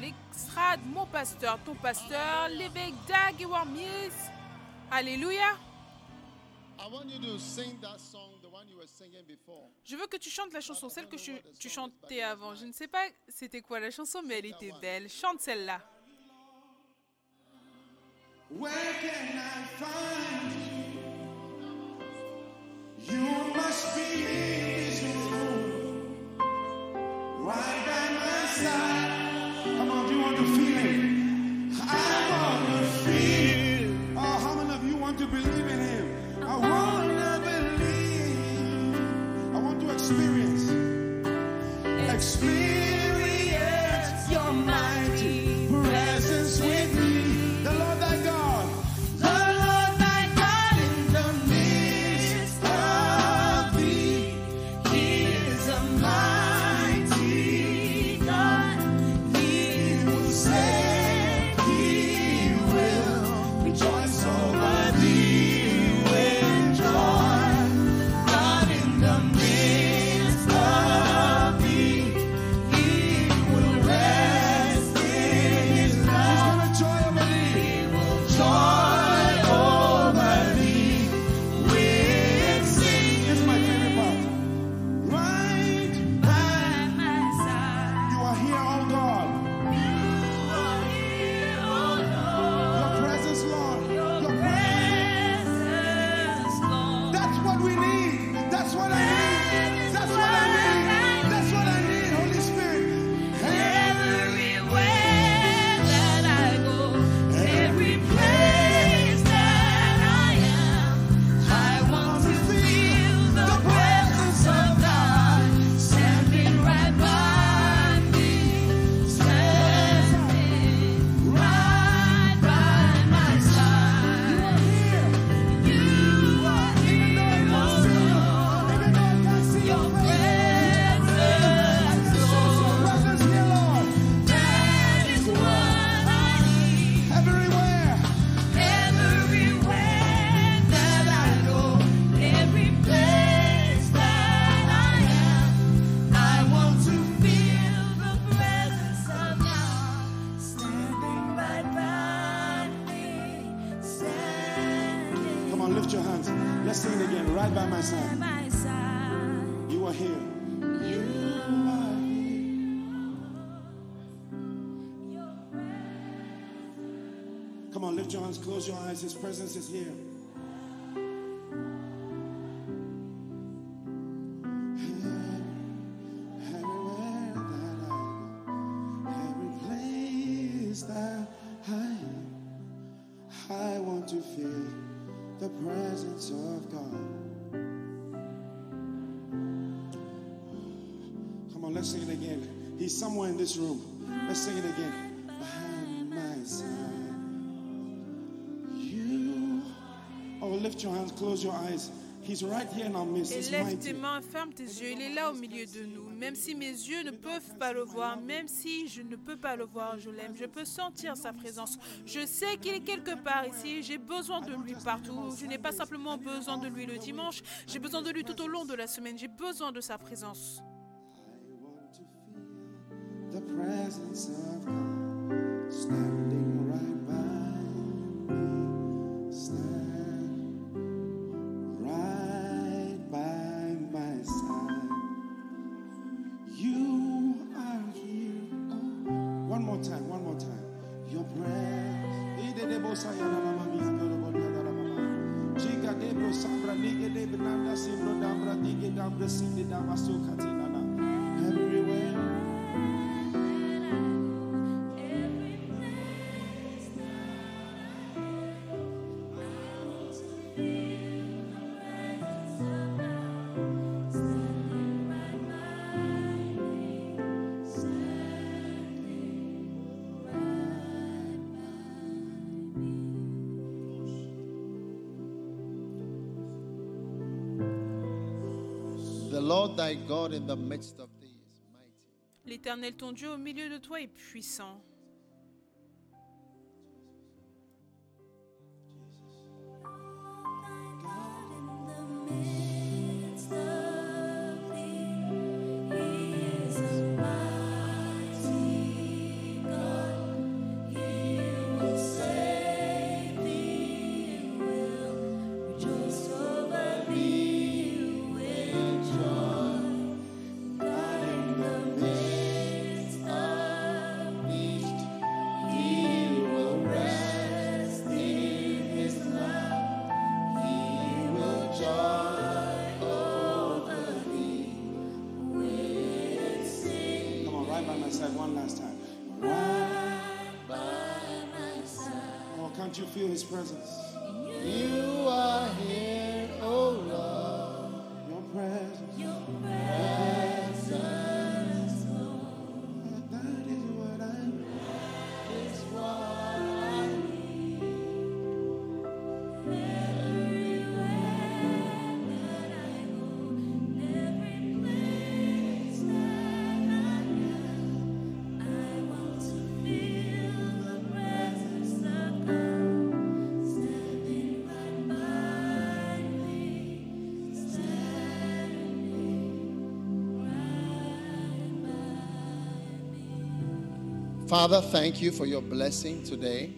l'extrade mon pasteur, ton pasteur, l'évêque Dag et. Alléluia. I want you to sing that song, the one you were singing before. Je veux que tu chantes la chanson, celle que tu, tu chantais avant. Je ne sais pas c'était quoi la chanson, mais elle était belle. Chante celle-là. Where can I find you? You must be in this room, right by my side. I want on, lift your hands, close your eyes. His presence is here. Everywhere that I go, every place that I am, I want to feel the presence of God. Come on, let's sing it again. He's somewhere in this room. Let's sing it again. Lift your hands, close your eyes. He's right here in our midst. Tes mains, ferme tes yeux. Il est là au milieu de nous. Même si mes yeux ne peuvent pas le voir, même si je ne peux pas le voir, je l'aime. Je peux sentir sa présence. Je sais qu'il est quelque part ici. J'ai besoin de lui partout. Je n'ai pas simplement besoin de lui le dimanche. J'ai besoin de lui tout au long de la semaine. J'ai besoin de sa présence. the presence of God standing L'Éternel, ton Dieu, au milieu de toi est puissant. Father, thank you for your blessing today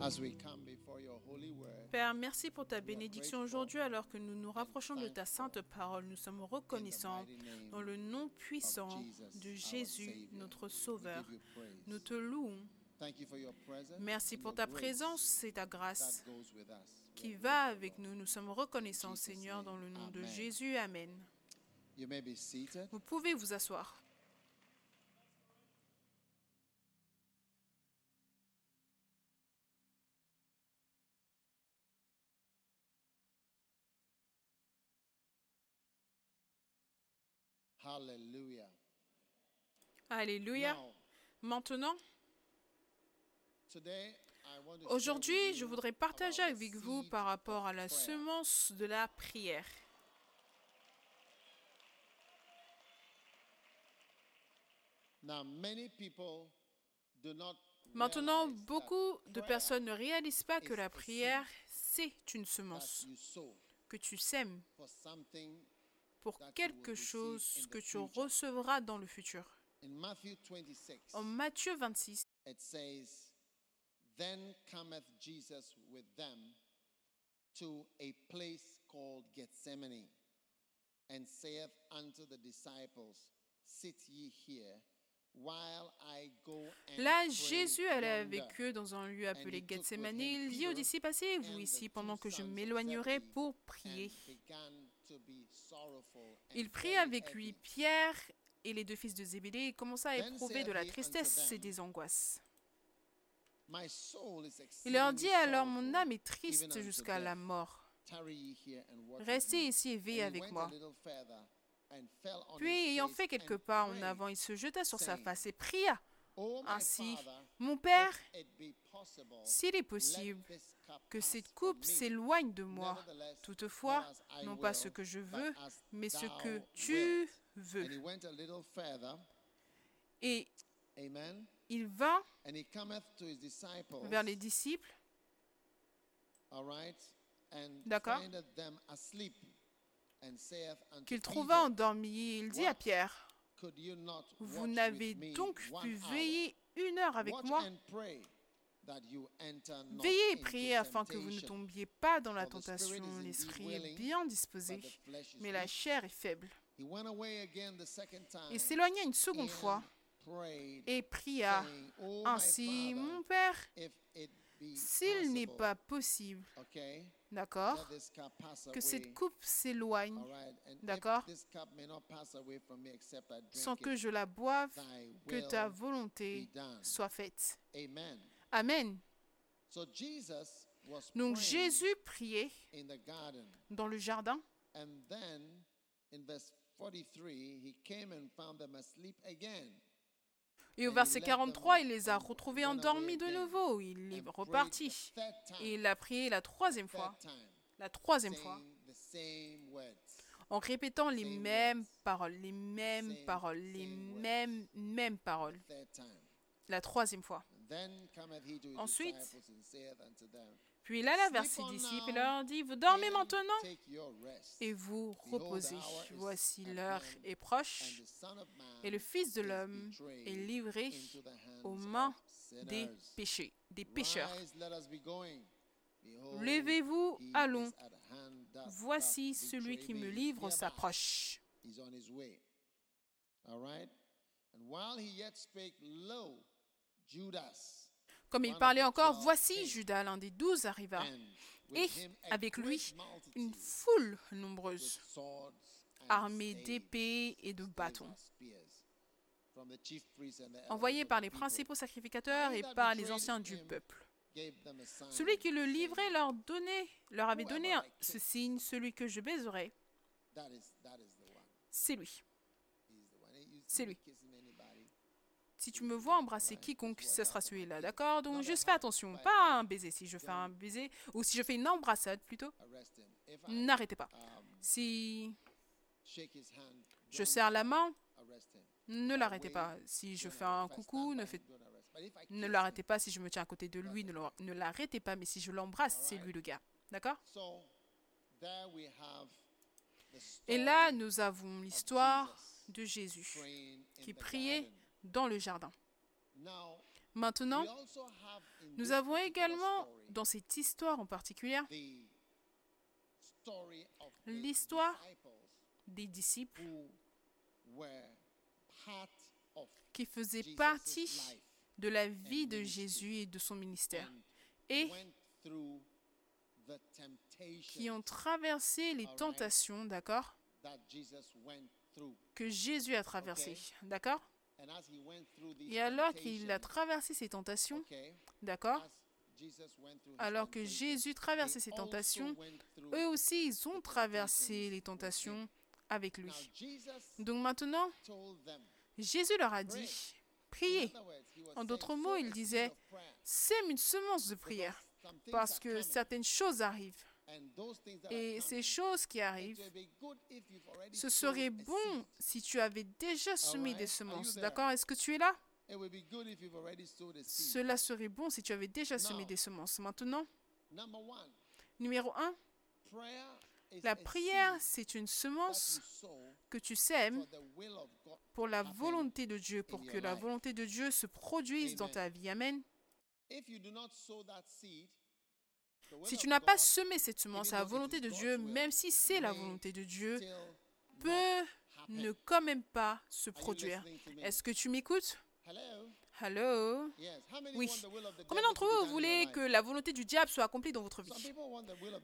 as we come before your holy word. Père, merci pour ta bénédiction aujourd'hui alors que nous nous rapprochons de ta sainte parole. Nous sommes reconnaissants dans le nom puissant de Jésus, notre Sauveur. Nous te louons. Thank you for your presence. Merci pour ta présence et ta grâce qui va avec nous. Nous sommes reconnaissants, Seigneur, dans le nom de. Jésus. Amen. You may be seated. Vous pouvez vous asseoir. Hallelujah. Alléluia. Maintenant, aujourd'hui, je voudrais partager avec vous par rapport à la semence de la prière. Maintenant, beaucoup de personnes ne réalisent pas que la prière, c'est une semence que tu sèmes pour quelque chose que tu recevras dans le futur. In Matthew 26, En Matthieu 26, it says, Then cometh Jesus with them to a place called Gethsemane, and saith unto the disciples, Sit ye here, while I go and Là, Jésus allait yonder." avec eux dans un lieu appelé Gethsemane. Il dit aux disciples, asseyez-vous ici pendant que je m'éloignerai pour prier. Il prit avec lui Pierre et les deux fils de Zébédée et commença à éprouver de la tristesse et des angoisses. Il leur dit alors, mon âme est triste jusqu'à la mort. Restez me." ici et veillez avec moi. Puis, ayant fait quelques pas en avant, il se jeta sur sa face et pria. "O my Ainsi, Mon Père, s'il est possible, que cette coupe s'éloigne de moi. Toutefois, non pas ce que je veux, mais ce que wilt." tu veux. Et Amen. il vint vers les disciples D'accord. qu'il trouva endormis. Et il dit à? Pierre, vous n'avez donc pu veiller une heure avec moi Veillez et priez afin que vous ne tombier pas dans la tentation. L'esprit est bien disposé, mais la chair est faible. Il s'éloigna une seconde fois et pria saying, "O my ainsi, mon Père, s'il n'est pas possible, d'accord, que cette coupe s'éloigne D'accord? sans que je la boive, que ta volonté soit faite. Amen. Donc Jésus priait dans le jardin. Et au verset left them 43, il les a retrouvés endormis de nouveau. Il est reparti. Et il a prié la troisième fois. La troisième fois. En répétant les mêmes paroles, les mêmes paroles, les mêmes, mêmes paroles. La troisième fois. Ensuite, Puis il alla vers ses disciples et leur dit, vous dormez maintenant et vous reposez. Voici l'heure est proche et le Fils de l'homme est livré aux mains des péchés, des pécheurs. Levez-vous, allons. Voici celui qui me livre s'approche. Judas, Comme il parlait encore, voici. Judas, l'un des douze, arriva, et avec lui une foule nombreuse, armée d'épées et de bâtons. and spears, from the chief priests and the elders envoyé of par les principaux sacrificateurs et par les anciens du peuple. Celui qui le livrait leur, donnait, leur avait donné ce signe, celui que je baiserai, c'est lui. C'est lui. Si tu me vois embrasser quiconque, ce sera celui-là, d'accord? Donc juste fais attention, pas un baiser. Si je fais un baiser, ou si je fais une embrassade plutôt, n'arrêtez pas. um, Si je serre la main, ne l'arrêtez pas. Si je fais un coucou, ne, ne l'arrêtez pas. Si je me tiens à côté de lui, ne l'arrêtez pas. Mais si je l'embrasse, c'est lui le gars. D'accord? Et là, nous avons l'histoire de Jésus qui priait. Dans le jardin. Now, Maintenant, nous avons également, dans cette histoire en particulier, l'histoire des disciples who were part of qui faisaient partie de la vie de. Jésus et de son ministère and et qui ont traversé les tentations, d'accord that Jesus went through. Que Jésus a traversé, Ok. d'accord? Et alors qu'il a traversé ces tentations, d'accord Alors que Jésus traversait ces tentations, eux aussi, ils ont traversé les tentations avec lui. Donc maintenant, Jésus leur a dit, priez. En d'autres mots, il disait, sème une semence de prière, parce que certaines choses arrivent. And those things that Et ces choses qui arrivent, ce serait bon si tu avais déjà semé des semences. D'accord? Est-ce que tu es là? Cela serait bon si tu avais déjà semé des semences. Maintenant, numéro un, prayer is la a prière, c'est une semence que tu sèmes pour la volonté de Dieu, pour que la volonté de Dieu se produise dans ta vie. Amen. Si tu n'as pas semé cette semence la volonté de Dieu, même si c'est la volonté de Dieu, peut ne quand même pas se produire. Est-ce que tu m'écoutes? Hello? Oui. Combien d'entre vous voulez que la volonté du diable soit accomplie dans votre vie?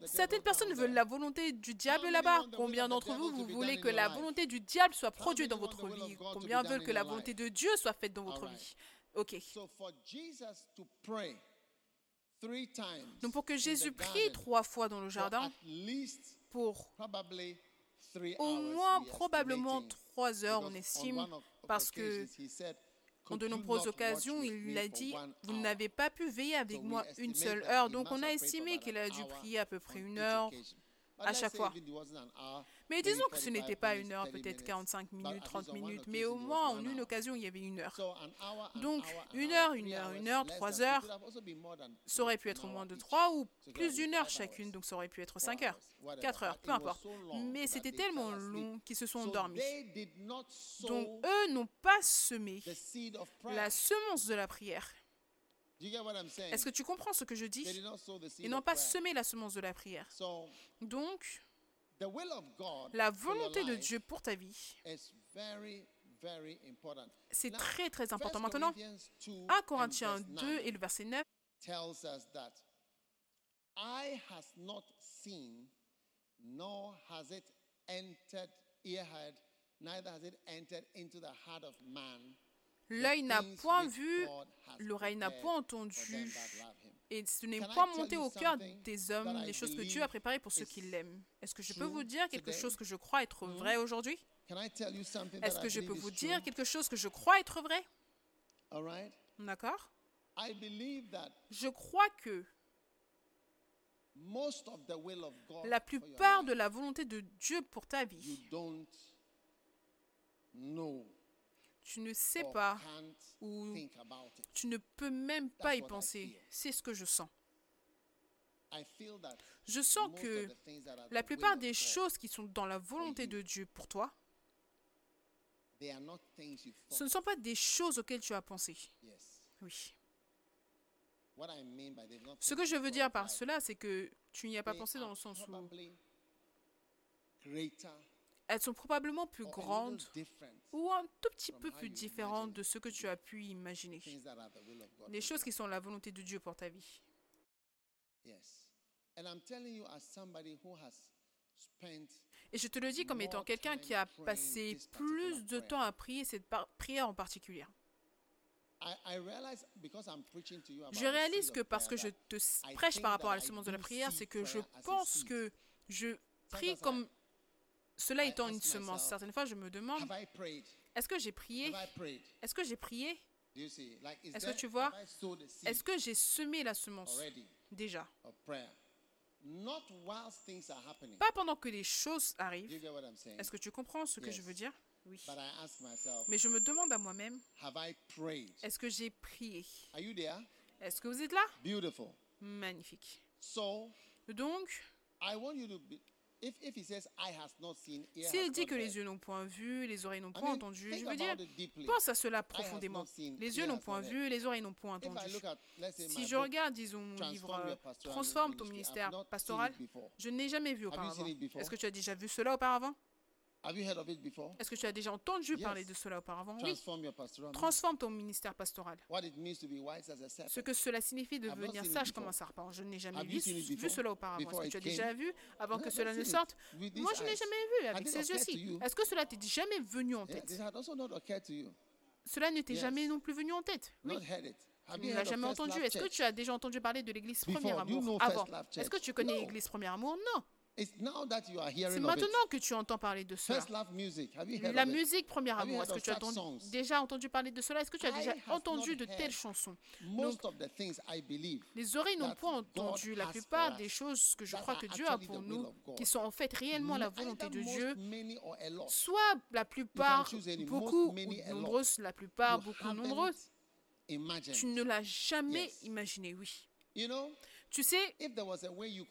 Certaines personnes veulent la volonté du diable là-bas. Combien d'entre vous, vous voulez que la volonté du diable soit produite dans votre vie? Combien veulent que la volonté de Dieu soit faite dans votre vie? Ok. Donc pour que Jésus prie trois fois dans le jardin, pour au moins probablement trois heures, on estime, parce que en "Could de nombreuses occasions, il a dit, vous hour?" n'avez pas pu veiller avec moi une seule heure. he Donc on a estimé qu'il a dû prier à peu près une heure. À chaque fois. Mais disons que ce 45 n'était pas une heure, 30 peut-être minutes. 45 But minutes, at least 30 on one minutes, mais au moins en une occasion, il y avait une heure. Donc, une heure, une heure, une heure, trois heures. Ça aurait pu être moins de. 3 ou plus d'une heure chacune, donc ça aurait pu être 5 heures. 4 heures, peu importe. Mais c'était tellement long qu'ils se sont So endormis. Donc eux n'ont pas semé la semence de la prière. Est-ce que tu comprends ce que je dis? Ils n'ont pas semé la semence de la prière. Donc, la volonté de Dieu pour ta vie, c'est très très important. 1 Maintenant, Corinthians 2 1 and Corinthiens verse 2 9 et le verset 9, tells us that eye has not seen, nor has it entered ear heard, neither has it entered into the heart of man. L'œil n'a point vu, l'oreille n'a point entendu, et ce n'est point monté au cœur des hommes les choses que Dieu a préparées pour ceux qui l'aiment. Est-ce que je peux vous dire quelque today? chose que je crois être vrai aujourd'hui? Est-ce que je peux vous dire quelque chose que je crois être vrai? D'accord. Je crois que most of the will of God la plupart de la volonté de Dieu pour ta vie, tu ne sais pas ou tu ne peux même pas y penser. C'est ce que je sens. Je sens que la plupart des choses qui sont dans la volonté de Dieu pour toi, ce ne sont pas des choses auxquelles tu as pensé. Oui. Ce que je veux dire par cela, c'est que tu n'y as pas pensé dans le sens où elles sont probablement plus grandes ou un tout petit peu plus différentes de ce que tu as pu imaginer. Les choses qui sont la volonté de Dieu pour ta vie. Et je te le dis comme étant quelqu'un qui a passé plus de temps à prier cette prière en particulier. Je réalise que parce que je te prêche par rapport à la semence de la prière, c'est que je pense que je prie comme cela étant une semence, certaines fois je me demande, est-ce que j'ai prié? Est-ce que j'ai prié? Est-ce que tu vois? Est-ce que j'ai semé la semence? déjà. Pas pendant que les choses arrivent. Est-ce que tu comprends ce que je veux dire? Oui. Mais je me demande à moi-même, est-ce que j'ai prié? Est-ce que vous êtes là? Magnifique. Donc, s'il dit que les yeux n'ont point vu, les oreilles n'ont point entendu, je veux dire, pense à cela profondément. Les yeux n'ont point vu, les oreilles n'ont point entendu. Si je regarde, disons, mon livre Transforme ton ministère pastoral, je n'ai jamais vu auparavant. Est-ce que tu as déjà vu cela auparavant? Est-ce que tu as déjà entendu parler de cela auparavant? Transforme ton ministère pastoral. Ce que cela signifie de devenir sage comme un serpent. Je n'ai jamais vu, cela auparavant. Est-ce que tu as déjà vu avant que cela ne sorte? Moi, je n'ai jamais vu avec ces yeux-ci. Est-ce que cela t'est jamais venu en tête? Cela ne t'est jamais non plus venu en tête. Tu ne l'as jamais entendu. Est-ce que tu as déjà entendu parler de l'église Premier Amour avant? Est-ce que tu connais l'église Premier Amour? Non. C'est maintenant que tu entends parler de cela. La musique, première amour, est-ce que tu as déjà entendu parler de cela? Est-ce que tu as déjà entendu de telles chansons? Donc, Les oreilles n'ont pas entendu la plupart des choses que je crois que Dieu a pour nous, qui sont en fait réellement la volonté de Dieu. Soit la plupart, beaucoup ou nombreuses, la plupart, beaucoup nombreuses. Tu ne l'as jamais imaginé, oui. Tu sais,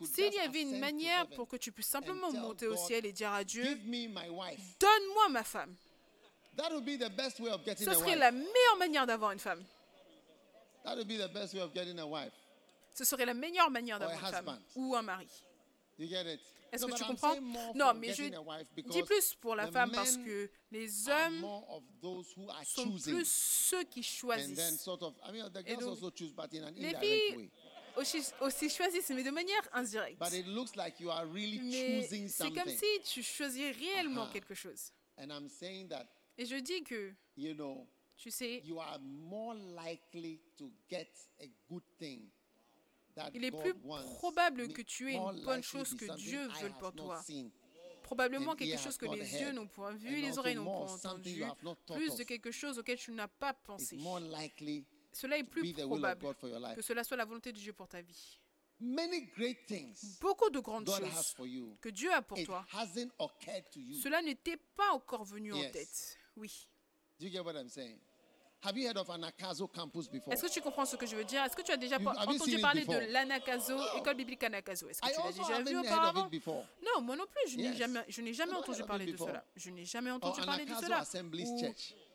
s'il y avait une manière pour que tu puisses simplement monter au ciel et dire à Dieu, donne-moi ma femme. Ce serait la meilleure manière d'avoir une femme. Ce serait la meilleure manière d'avoir une femme ou un mari. Est-ce que tu comprends? Non, mais je dis plus pour la femme parce que les hommes sont plus ceux qui choisissent. Et donc, les filles aussi, aussi choisissent, mais de manière indirecte. C'est comme si tu choisis réellement quelque chose. Et je dis que, tu sais, il est plus probable que tu aies une bonne chose que Dieu veut pour toi. probablement quelque chose que les yeux n'ont point vu, les oreilles n'ont more point entendu, plus de quelque chose auquel tu n'as pas pensé. Cela est plus probable que cela soit la volonté de Dieu pour ta vie. Beaucoup de grandes choses que Dieu a pour toi, cela n'était pas encore venu en tête. Oui. Est-ce que tu comprends ce que je veux dire? Est-ce que tu as déjà entendu parler de l'Anakazo, école biblique Anakazo? Est-ce que tu l'as déjà vu auparavant? Non, moi non plus, je n'ai jamais, jamais entendu parler de cela. Je n'ai jamais entendu parler de cela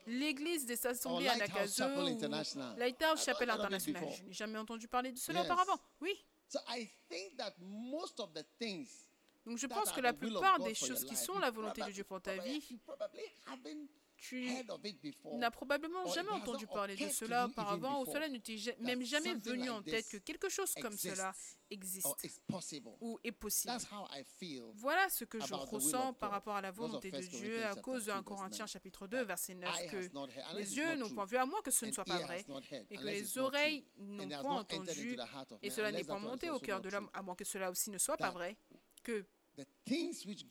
l'église des assemblées à Nakazo, Lighthouse Chapelle Internationale. Je n'ai jamais entendu parler de cela auparavant. Oui. Donc je pense que la plupart des choses qui sont la volonté de Dieu pour ta vie, tu n'as probablement jamais entendu parler de cela auparavant, ou cela ne t'est même jamais venu en tête que quelque chose comme cela existe. ou est possible. Voilà ce que je ressens par rapport à la volonté de Dieu à cause de 1 Corinthiens chapitre 2 verset 9 que les yeux n'ont point vu à moins que ce ne soit pas vrai et que les oreilles n'ont point entendu et cela n'est pas monté au cœur de l'homme à moins que cela aussi ne soit pas vrai que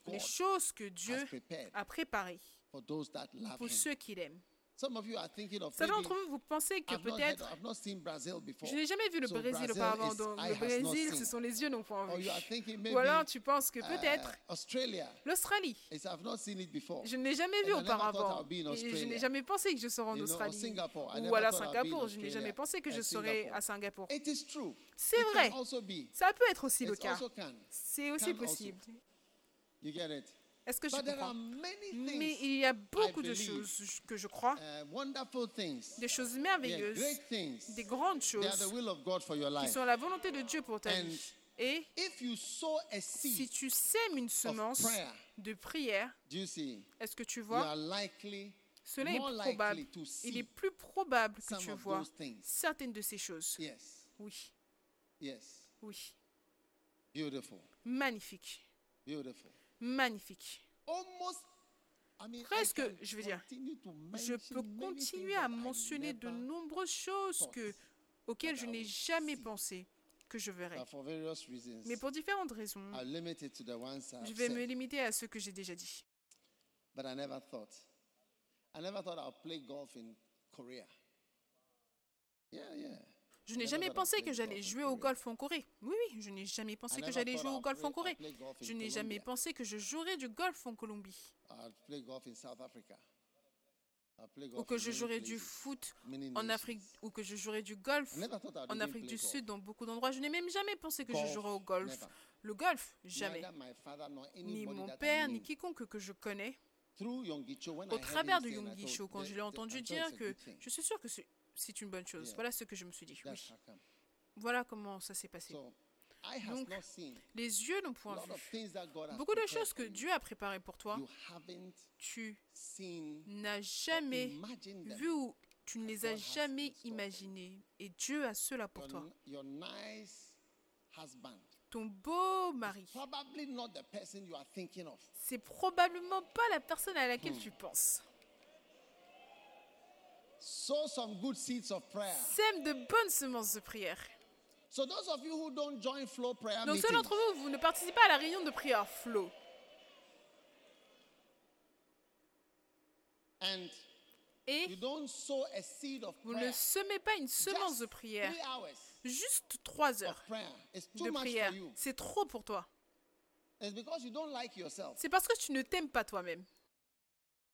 les choses que Dieu a préparées pour ceux qui l'aiment. Certains d'entre vous, vous pensez que peut-être je n'ai jamais vu le Brésil auparavant, le Brésil, ce sont les yeux non point vus. Ou alors tu penses que peut-être l'Australie, je ne l'ai jamais vu auparavant, et je n'ai jamais pensé que je serais en Australie. Ou alors Singapour, je n'ai jamais pensé que je serais à Singapour. C'est vrai, ça peut être aussi le cas, c'est aussi possible. Est-ce que je comprends? Mais il y a beaucoup de choses que je crois, des choses merveilleuses, des grandes choses qui sont la volonté de Dieu pour ta vie. Et si tu sèmes une semence de prière, est-ce que tu vois? Cela est probable. Il est plus probable que tu vois certaines de ces choses. Oui. Oui. Magnifique. I Presque, je veux dire, Je peux continuer à mentionner de nombreuses choses que, auxquelles je n'ai jamais pensé que je reasons, Mais pour différentes raisons, je vais me limiter à ce que j'ai déjà dit. But I never thought. I never thought I'll play golf in Korea. Yeah, yeah. Je n'ai jamais pensé que j'allais jouer au golf en Corée. Oui, oui, je n'ai jamais pensé que j'allais jouer au golf en Corée. Je n'ai jamais pensé que je jouerais du golf en Colombie. Ou que je jouerais du foot en. Afrique, ou que je jouerais du golf en Afrique du. Sud dans beaucoup d'endroits. Je n'ai même jamais pensé que je jouerais au golf. Le golf, jamais. Ni mon père, ni quiconque que je connais. Au travers de Cho, quand "That- je l'ai entendu dire que good thing." je suis sûre que c'est- c'est une bonne chose. Voilà ce que je me suis dit. Oui. Voilà comment ça s'est passé. Donc, Les yeux n'ont point vu. Beaucoup de choses que. Dieu a préparées pour toi, tu n'as jamais vu ou tu ne les as jamais imaginées. Et Dieu a cela pour toi. Ton beau mari, c'est probablement pas la personne à laquelle tu penses. Sow some good seeds of prayer. Sème de bonnes semences de prière. So those of you who don't join flow prayer Donc ceux d'entre vous, vous ne participez pas à la réunion de prière flow. and Et you don't sow a seed of vous prayer, ne semez pas une semence just de prière. three hours Juste trois of heures prayer is too de much prière. for you. C'est trop pour toi. It's because you don't like yourself. C'est parce que tu ne t'aimes pas toi-même.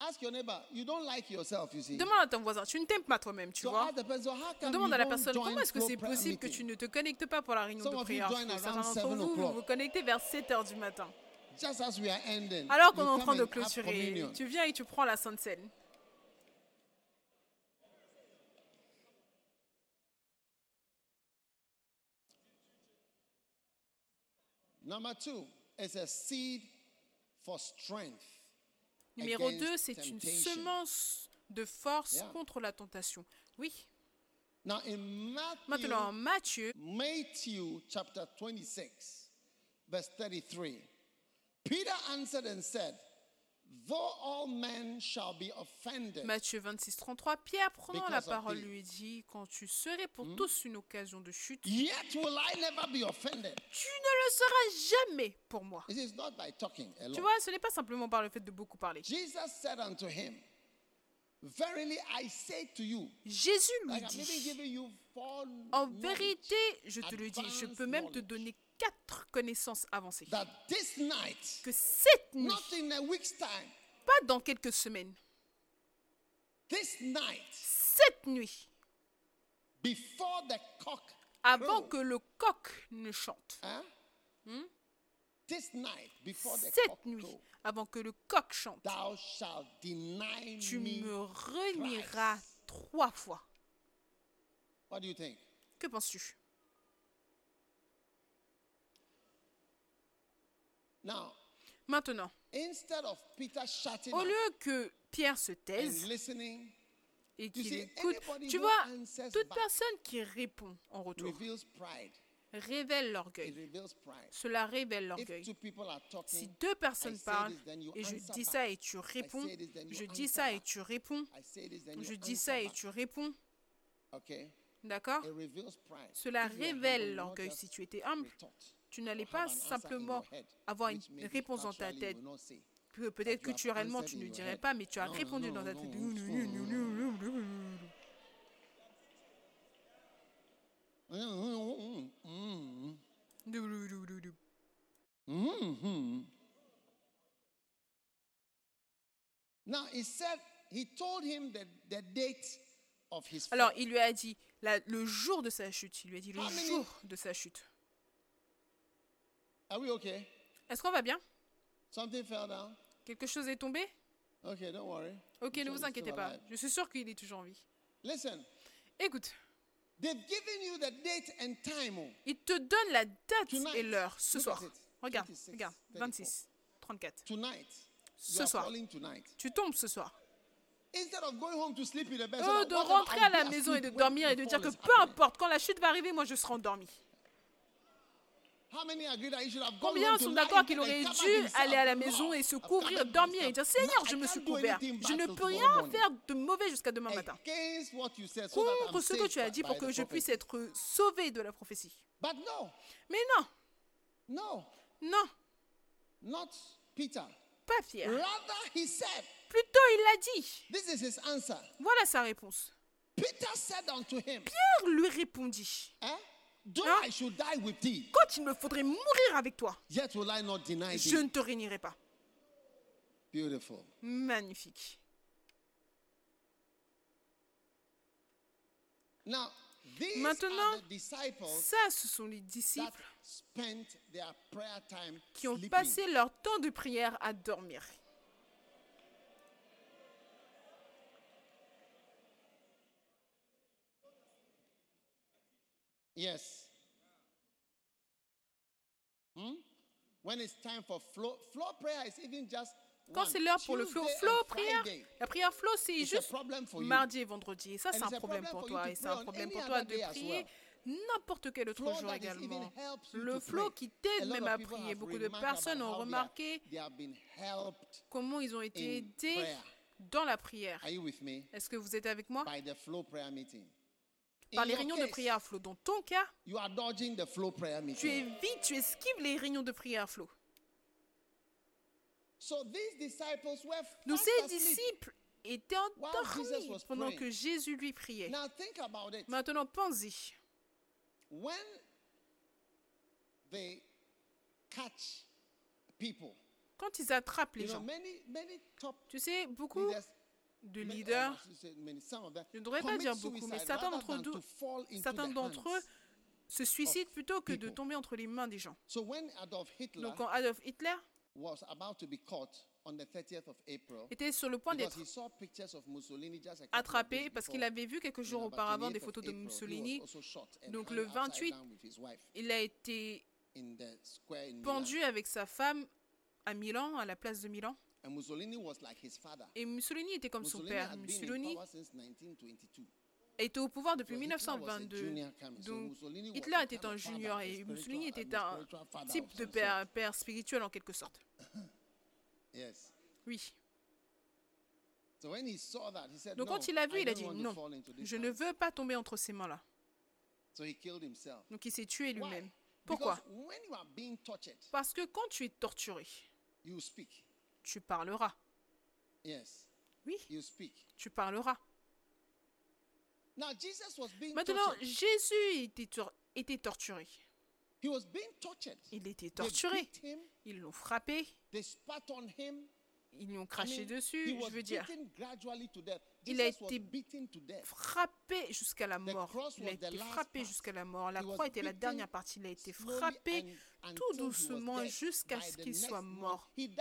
Ask your neighbor. You don't like yourself, you see. Demande à ton voisin, tu ne t'aimes pas toi-même, tu So vois. Demande à la personne, comment est-ce que c'est prayer possible que tu ne te connectes pas pour la réunion Some de prière? Certains d'entre 7 vous, vous vous connectez vers 7 heures du matin. Just as we are ending, Alors qu'on est en train de clôturer, tu viens et tu prends la Sainte Seine. Number two is a seed for strength. Numéro against 2, c'est une semence de force Yeah. contre la tentation. Oui. Now in Matthew, Maintenant, en Matthieu, Matthew chapter 26, verse 33, Peter answered and said, Matthieu 26, 33, Pierre prenant la parole lui dit, quand tu serais pour tous une occasion de chute, yet will I never be offended. tu ne le seras jamais pour moi. It is not by talking alone. Tu vois, ce n'est pas simplement par le fait de beaucoup parler. Jesus said unto him, Verily I say to you, Jésus lui dit, en vérité, je te le dis, je peux même te donner quatre connaissances avancées. that this night, Que cette nuit, not in a week's time, pas dans quelques semaines, this night, cette nuit, before the cock avant crow, que le coq ne chante, huh? this night, before the cette cock nuit, crow, avant que le coq chante, thou shalt deny tu me. renieras trois fois. What do you think? Que penses-tu? Now, Maintenant, instead of Peter shutting au lieu que Pierre se taise et qu'il écoute, tu vois, toute personne qui répond en retour révèle l'orgueil. Cela révèle l'orgueil. Si deux personnes parlent et je dis ça et tu réponds, je dis ça et tu réponds, je dis ça et tu réponds, d'accord? Cela révèle l'orgueil. Si tu étais humble. Tu n'allais pas simplement avoir une réponse dans ta tête. Peut-être culturellement tu ne dirais pas, mais tu as répondu dans ta tête. Now he said he told him the, the date of his Alors il lui a dit la- le jour de sa chute. Il lui a dit le jour de sa chute. Are we okay? Est-ce qu'on va bien? Something fell down? Quelque chose est tombé? Okay, don't worry. Ok, I'm ne sure vous inquiétez pas. Je suis sûr qu'il est toujours en vie. Listen, Écoute, they've given you the date and time. oh. il te donne la date Tonight, et l'heure ce soir. Regarde, 26, regarde, 34. 26, 34. Tonight. Ce soir. Tu tombes ce soir. Instead of going home to sleep in the bed, so Au that de rentrer à la maison et de dormir et de dire que peu importe, quand la chute va arriver, moi je serai endormi. How many agree that he should have gone Combien sont d'accord qu'il aurait dû aller à la maison et se couvrir, dormir et dire Seigneur, je me suis couvert. Je ne peux rien faire de mauvais jusqu'à demain matin. Contre ce que tu as dit pour que je puisse être sauvé de la prophétie. Mais non, no, non, not Peter. pas Pierre. Rather, he said, Plutôt, il l'a dit. this is his answer. Voilà sa réponse. Peter said unto him, Pierre lui répondit Though Hein? I should die with thee, Quand il me faudrait mourir avec toi, yet will I not deny je thee. ne te réunirai pas. Beautiful. Magnifique. Now, these Maintenant, are the disciples Ça, ce sont les that disciples spent their prayer time qui ont sleeping. passé leur temps de prière à dormir. Yes. Hmm? When it's time for flow, flow prayer is even just Quand c'est l'heure pour le flow, flow prière, la prière flow, c'est juste mardi et vendredi. Et ça, c'est un problème pour toi. to Et c'est un problème pour toi de prier n'importe quel autre jour également. Le flow qui t'aide même à prier. Beaucoup de personnes ont remarqué comment ils ont été aidés prayer. dans la prière. Are you with me? Est-ce que vous êtes avec moi? Par les réunions de prière à flow. Dans ton cas, You are dodging the flow prayer tu évites, tu esquives les réunions de prière à flow. So these disciples were Donc ces disciples étaient endormis pendant que Jésus lui priait. Now think about it. Maintenant, pense-y. When they catch people, Quand ils attrapent les gens, tu sais, beaucoup de leaders, them je ne devrais pas dire beaucoup, mais certains d'entre eux, certains d'entre eux se suicident plutôt que de tomber entre les mains des gens. So when Adolf Hitler Donc quand Adolf Hitler was about to be caught on the 30th of April, était sur le point d'être attrapé parce qu'il avait vu quelques jours auparavant 28th des photos de Mussolini. Donc le upside 28, down with his wife Il a été pendu avec sa femme à Milan, à la place de Milan. And Mussolini was like his father. Et Mussolini était comme son père. Mussolini power since 1922. était au pouvoir depuis So Hitler was a 1922. junior coming. So Donc Hitler était un junior et Mussolini était un type de père, père spirituel en quelque sorte. Yes. Oui. So when he saw that, he said, Donc quand il a vu, il a dit non, je ne hands." veux pas tomber entre ces mains-là. Donc il s'est tué lui-même. Pourquoi? Parce que quand tu es torturé, you speak. Tu parleras. Yes, Oui, you speak. tu parleras. Now Jesus was being Maintenant. Jésus était, tor- était torturé. He was being tortured. Il était They torturé. beat him. Ils l'ont frappé. They spat on him. Ils lui ont craché dessus. Je veux dire. Il a été frappé jusqu'à la mort. Il a été frappé jusqu'à la mort. La croix était la dernière partie. Il a été frappé tout doucement jusqu'à ce qu'il soit mort. Il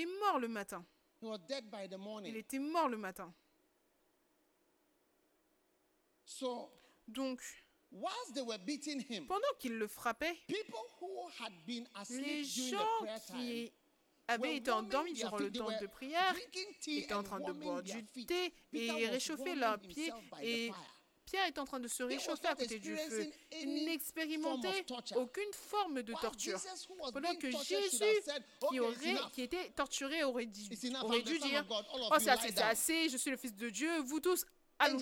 est mort le matin. Il était mort le matin. Donc, whilst they were beating him, pendant qu'il le asleep les gens qui été warming endormis their durant le temps de prière étaient en train de boire du thé et réchauffer leurs pieds. Et. Pierre est en train de se réchauffer à côté du feu. Il n'expérimentait aucune forme de torture. Pendant que Jésus, qui, "Okay, it's aurait, qui était torturé, aurait, dit, aurait dû dire Oh, c'est assez, c'est down." assez, je suis le Fils de Dieu, vous tous, appear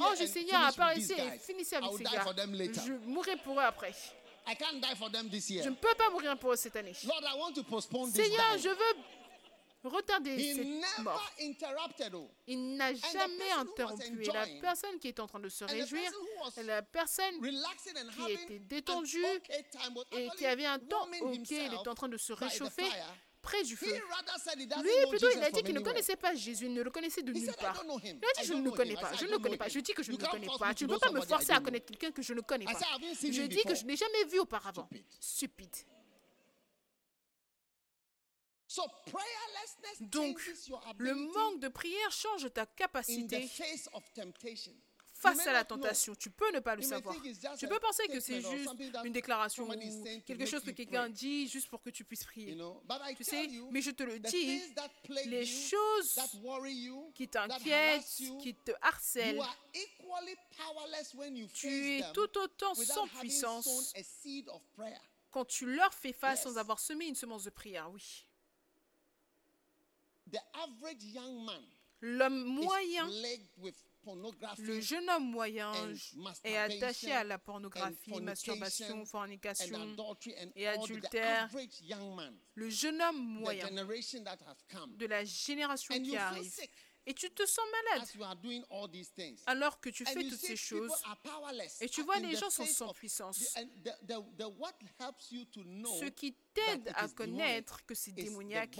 Ange du Seigneur, apparaissez et finissez avec ces gars. Je mourrai pour eux après. I can't die for them this year. Je ne peux pas mourir pour eux cette année. Lord, I want to postpone this Seigneur, je veux retarder He cette mort. Oh. Il n'a jamais interrompu. Et la personne qui est en train de se réjouir, et la personne qui était an détendu okay time, was et qui avait un temps il himself était en train de se réchauffer fire. Près du feu. Lui, plutôt, il a dit qu'il ne connaissait pas Jésus, il ne le connaissait de nulle part. Il a dit, je ne le connais pas, je ne le connais pas. Je dis que je ne le connais pas. Tu ne peux pas me forcer à connaître quelqu'un que je ne connais pas. Je dis que je n'ai jamais vu auparavant. Stupid. Stupide. Donc, le manque de prière change ta capacité face à la tentation. Tu peux ne pas le savoir. Tu peux penser que c'est juste une déclaration ou quelque chose que quelqu'un dit juste pour que tu puisses prier. Tu sais, mais je te le dis, les choses qui t'inquiètent, qui te harcèlent, tu es tout autant sans puissance quand tu leur fais face sans avoir semé une semence de prière, oui. L'homme moyen, le jeune homme moyen est attaché à la pornographie, masturbation, fornication. et adultère. Le jeune homme moyen de la génération qui arrive. Et tu te sens malade as you are doing all these things. alors que tu And fais toutes ces choses. Et tu vois, the les gens sont sans puissance. Ce qui t'aide à connaître que c'est démoniaque,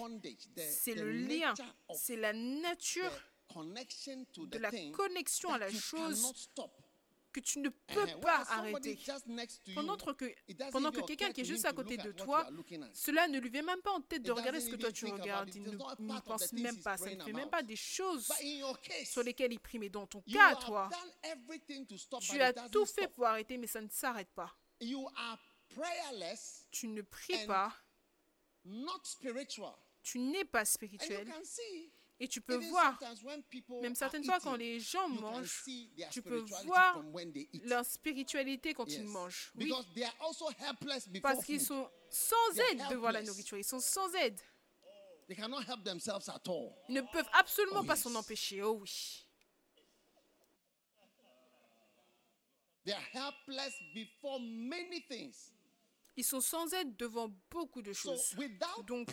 c'est le lien, c'est la nature de la connexion à la chose que tu ne Uh-huh. peux Whereas pas arrêter. Pendant que, pendant que quelqu'un qui est juste à côté de toi, cela ne lui vient même pas en tête de regarder ce que toi tu regardes. Il ne- pense même pas. Ça ne fait même pas des choses sur lesquelles il prie. Mais dans ton cas, toi, tu as tout fait pour arrêter, mais ça ne s'arrête pas. Tu ne pries pas, tu n'es pas spirituel. Et tu peux voir, même certaines fois quand les gens mangent, tu peux voir leur spiritualité quand ils mangent. Oui, parce qu'ils sont sans aide devant la nourriture. Ils sont sans aide. They cannot help themselves at all. Ils ne peuvent absolument Oh, pas s'en empêcher. Oh oui. They are helpless before many things. Ils sont sans aide devant beaucoup de choses. without Donc,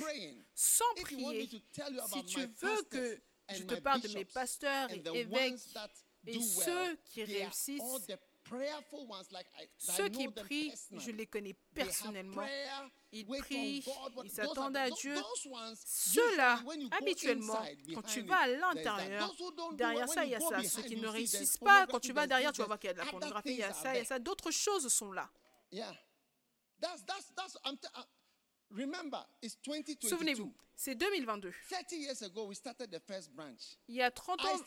sans prier, si tu veux que je te parle de mes pasteurs et évêques et ceux qui réussissent, ceux know qui prient, personally. je les connais personnellement. Ils prient, ils s'attendent à Dieu. Ceux-là, habituellement, quand tu vas à l'intérieur, derrière ça, when il y a ça. Ceux qui ne réussissent pas, quand tu vas derrière, tu vas voir qu'il y a de la pornographie, il y a ça, il y a ça. D'autres choses sont là. That's that's that's I'm t- uh, remember it's 2022. Souvenez-vous, c'est 2022. 30 years ago we started the first branch. Il y a 30 I ans,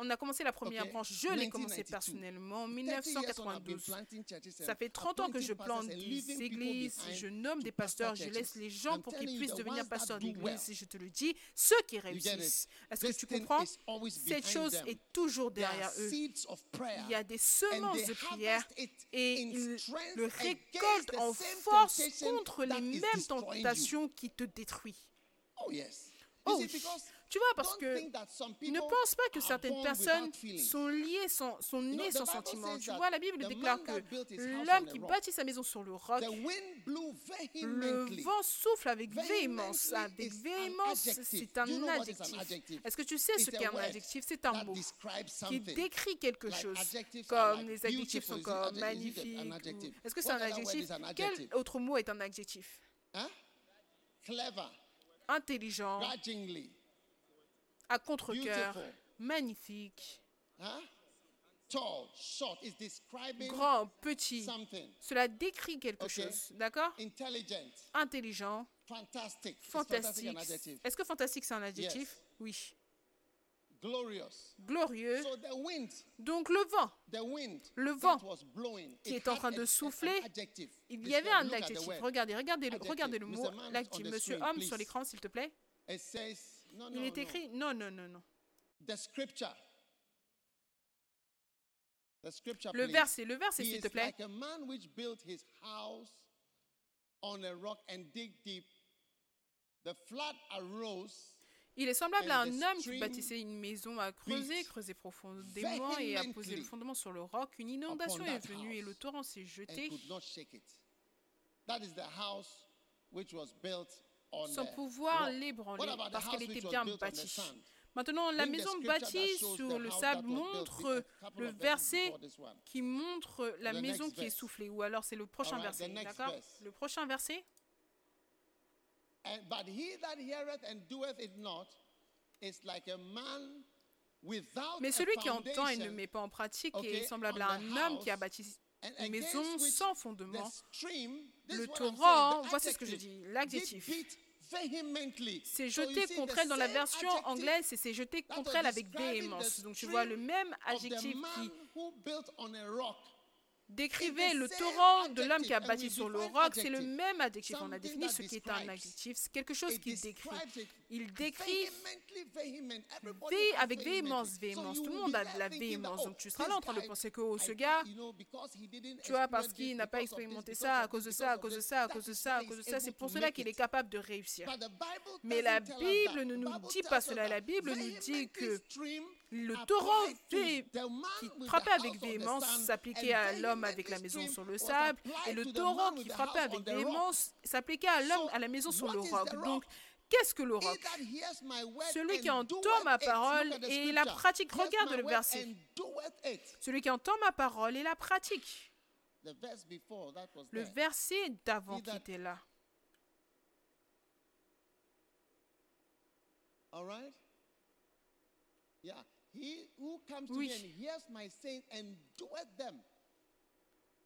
on a commencé la première Okay. branche. Je l'ai commencé 1992. personnellement en 30 years on, I've been 1992. planting churches Ça fait 30 ans que je plante des églises, je nomme des pasteurs, je laisse les gens pour qu'ils puissent devenir pasteurs d'église. Et je te le dis, ceux qui réussissent. Est-ce que tu comprends? Cette chose est toujours derrière eux. Il y a des semences de prière et ils le récoltent en force contre les mêmes tentations qui te détruisent. Oh yes. Oh because Tu vois, parce que ne pense pas que certaines personnes sont liées, sont nées the sans says Tu that vois, la Bible the déclare que l'homme qui rock, bâtit sa maison sur le roc, le vent souffle avec véhémence. Avec véhémence, c'est un adjectif. Est-ce que tu sais ce It's a qu'est un adjectif? C'est un mot qui décrit quelque chose. Comme les adjectifs sont comme adjective? Is it magnifique. an ou- adjective? Est-ce que c'est un adjectif? Quel autre mot est un adjectif? Huh? Clever, Intelligent, grudgingly, à contre-cœur, magnifique, tall, short. Describing grand, petit. something. Cela décrit quelque chose, d'accord? Intelligent, fantastique. an adjective? Est-ce que fantastique c'est un adjectif? Yes. Oui. Glorieux. So the wind, Donc le vent, Le vent qui est en train de souffler, il y avait un adjectif. Regardez, regardez le, Adjective. regardez le mot, l'adjectif. Monsieur homme sur l'écran, s'il te plaît. Il est écrit non, non, non, non. Le verset, le verset, s'il te plaît. on a rock and dig deep. The flood arose Il est semblable à un homme qui bâtissait une maison à creuser, creuser profondément et a posé le fondement sur le roc. Une inondation est venue et le torrent s'est jeté could not shake it. That is the house which was built on sans pouvoir l'ébranler parce house qu'elle était bien bâtie. Maintenant, la maison bâtie sur le sable montre le verset qui montre la maison qui est soufflée. Ou alors c'est le prochain verset, d'accord? Le prochain verset? And, but he that heareth and doeth it not is like a man without Mais celui qui entend et ne met pas en pratique est semblable à un homme qui a bâti une maison sans fondement. Le torrent, voici ce que je dis, l'adjectif. C'est jeté contre elle dans la version anglaise, et c'est jeté contre elle avec véhémence. Donc tu vois le même adjectif qui the le torrent de l'homme qui a bâti sur le roc. C'est le même adjectif. On a défini ce qui est un adjectif. C'est quelque chose qui décrit. Il décrit avec véhémence, véhémence. Tout le monde a de la véhémence. Donc tu seras là en train de penser que oh, ce gars, tu vois, parce qu'il n'a pas expérimenté ça, à cause de ça, à cause de ça, à cause de ça, à cause de ça. C'est pour cela qu'il est capable de réussir. Mais la. Bible ne nous dit pas cela. La Bible nous dit que le man qui frappait avec véhémence s'appliquait à l'homme avec la maison sur le sable, et le man qui frappait avec véhémence s'appliquait à l'homme à la maison sur le roc. Donc, qu'est-ce que le roc Celui qui entend ma parole et la pratique. Regarde le verset. Celui qui entend ma parole et la pratique. Le verset d'avant qui était là. All right? Yeah. He who comes to Oui. me and hears my saying and doeth them.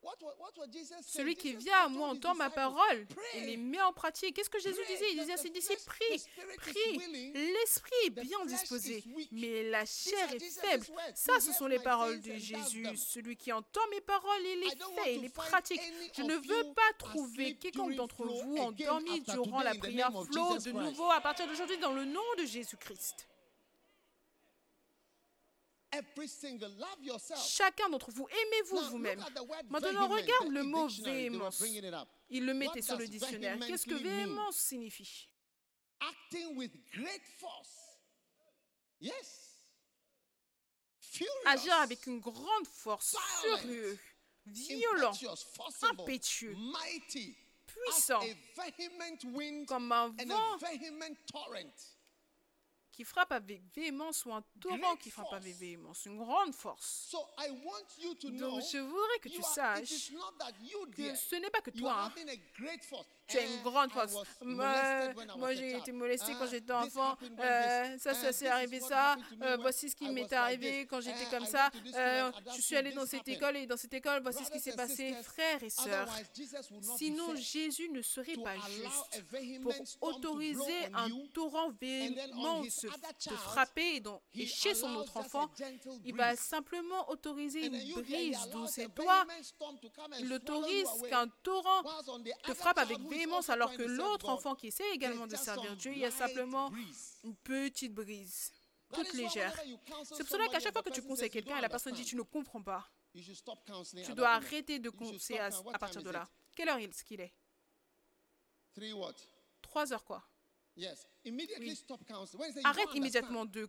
What, wa- what was Jesus saying? Celui qui Jesus vient à moi entend ma parole "Pray, et les met en pratique. Qu'est-ce que Jésus Pray. disait? Il disait à ses disciples, prie, prie. L'esprit est bien disposé, mais la chair est faible. Ça, ce sont les paroles de Jésus. Celui qui entend mes paroles et les fait, et les pratique. Je ne veux pas trouver quiconque d'entre vous endormi durant la prière Jesus de nouveau à partir d'aujourd'hui dans le nom de Jésus-Christ. Every single love yourself. Chacun d'entre vous, aimez-vous vous-même. Maintenant, regarde le mot véhémence. Il le mettait sur le dictionnaire. Qu'est-ce que véhémence signifie? Acting with great force. Yes. Furious. Agir avec une grande force, furieux, violent, impétueux, mighty, puissant, comme un vent. Qui frappe avec véhémence ou un torrent qui frappe avec véhémence. Une grande force. Donc je voudrais que tu saches que ce n'est pas que toi, tu as une Eh, grande force. Moi, j'ai été molestée quand Ah, j'étais enfant. Euh, ça, ça s'est arrivé ça. Euh, voici ce qui m'est arrivé quand j'étais Ah, comme ça. Euh, je suis this dans cette école et dans cette école, voici ce qui s'est passé. Frères et sœurs, sinon Jésus ne serait pas juste pour autoriser un torrent véhément child, frapper et, dans- et he chez son autre enfant, il va simplement autoriser une brise douce. come and il autorise qu'un torrent te frappe avec véhémence alors que l'autre enfant qui essaie également de servir Dieu, il y a simplement une petite brise, toute légère. C'est pour cela qu'à chaque fois que tu conseilles quelqu'un et la personne dit tu ne comprends pas, tu dois arrêter de conseiller à, à partir de là. Quelle heure est-ce qu'il est? Trois heures quoi. Oui. Arrête immédiatement de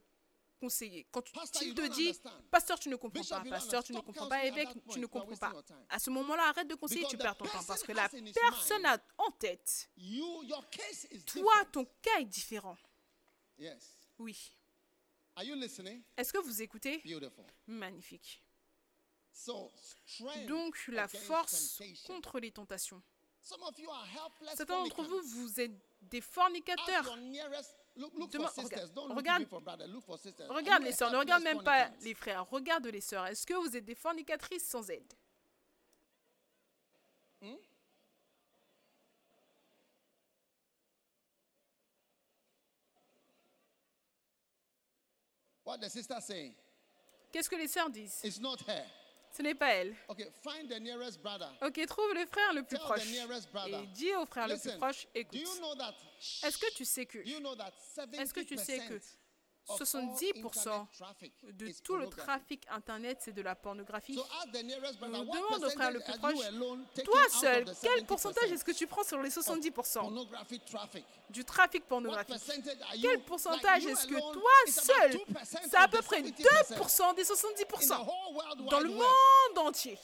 conseiller. Quand tu, il te dit, pasteur, tu ne comprends pas, pasteur, tu ne comprends pas, évêque, tu ne comprends pas. À ce moment-là, arrête de conseiller, tu perds ton temps. Parce que la personne a en tête, toi, ton cas est différent. Oui. Est-ce que vous écoutez? Beautiful. Magnifique. Donc, la force contre les tentations. Some of you are helpless Certains d'entre vous, vous êtes des fornicateurs. Regarde- regarde- les sœurs, ne regarde même pas les frères, regarde les sœurs. Est-ce que vous êtes des fornicatrices sans aide? What the sister saying? Qu'est-ce que les sœurs disent? It's not her. Ce n'est pas elle. Ok, trouve le frère le plus proche. Et dis au frère le plus proche, écoute. Est-ce que tu sais que Est-ce que tu sais que 70% of all 70% internet traffic de tout le trafic internet, c'est de la pornographie. What demande au frère le plus proche, Toi seul, quel pourcentage 70% est-ce que tu prends sur les 70% pornography traffic? du trafic pornographique? Quel pourcentage est-ce que toi seul, 2% c'est à peu près 70%. 2% des in the 70% whole world dans le monde entier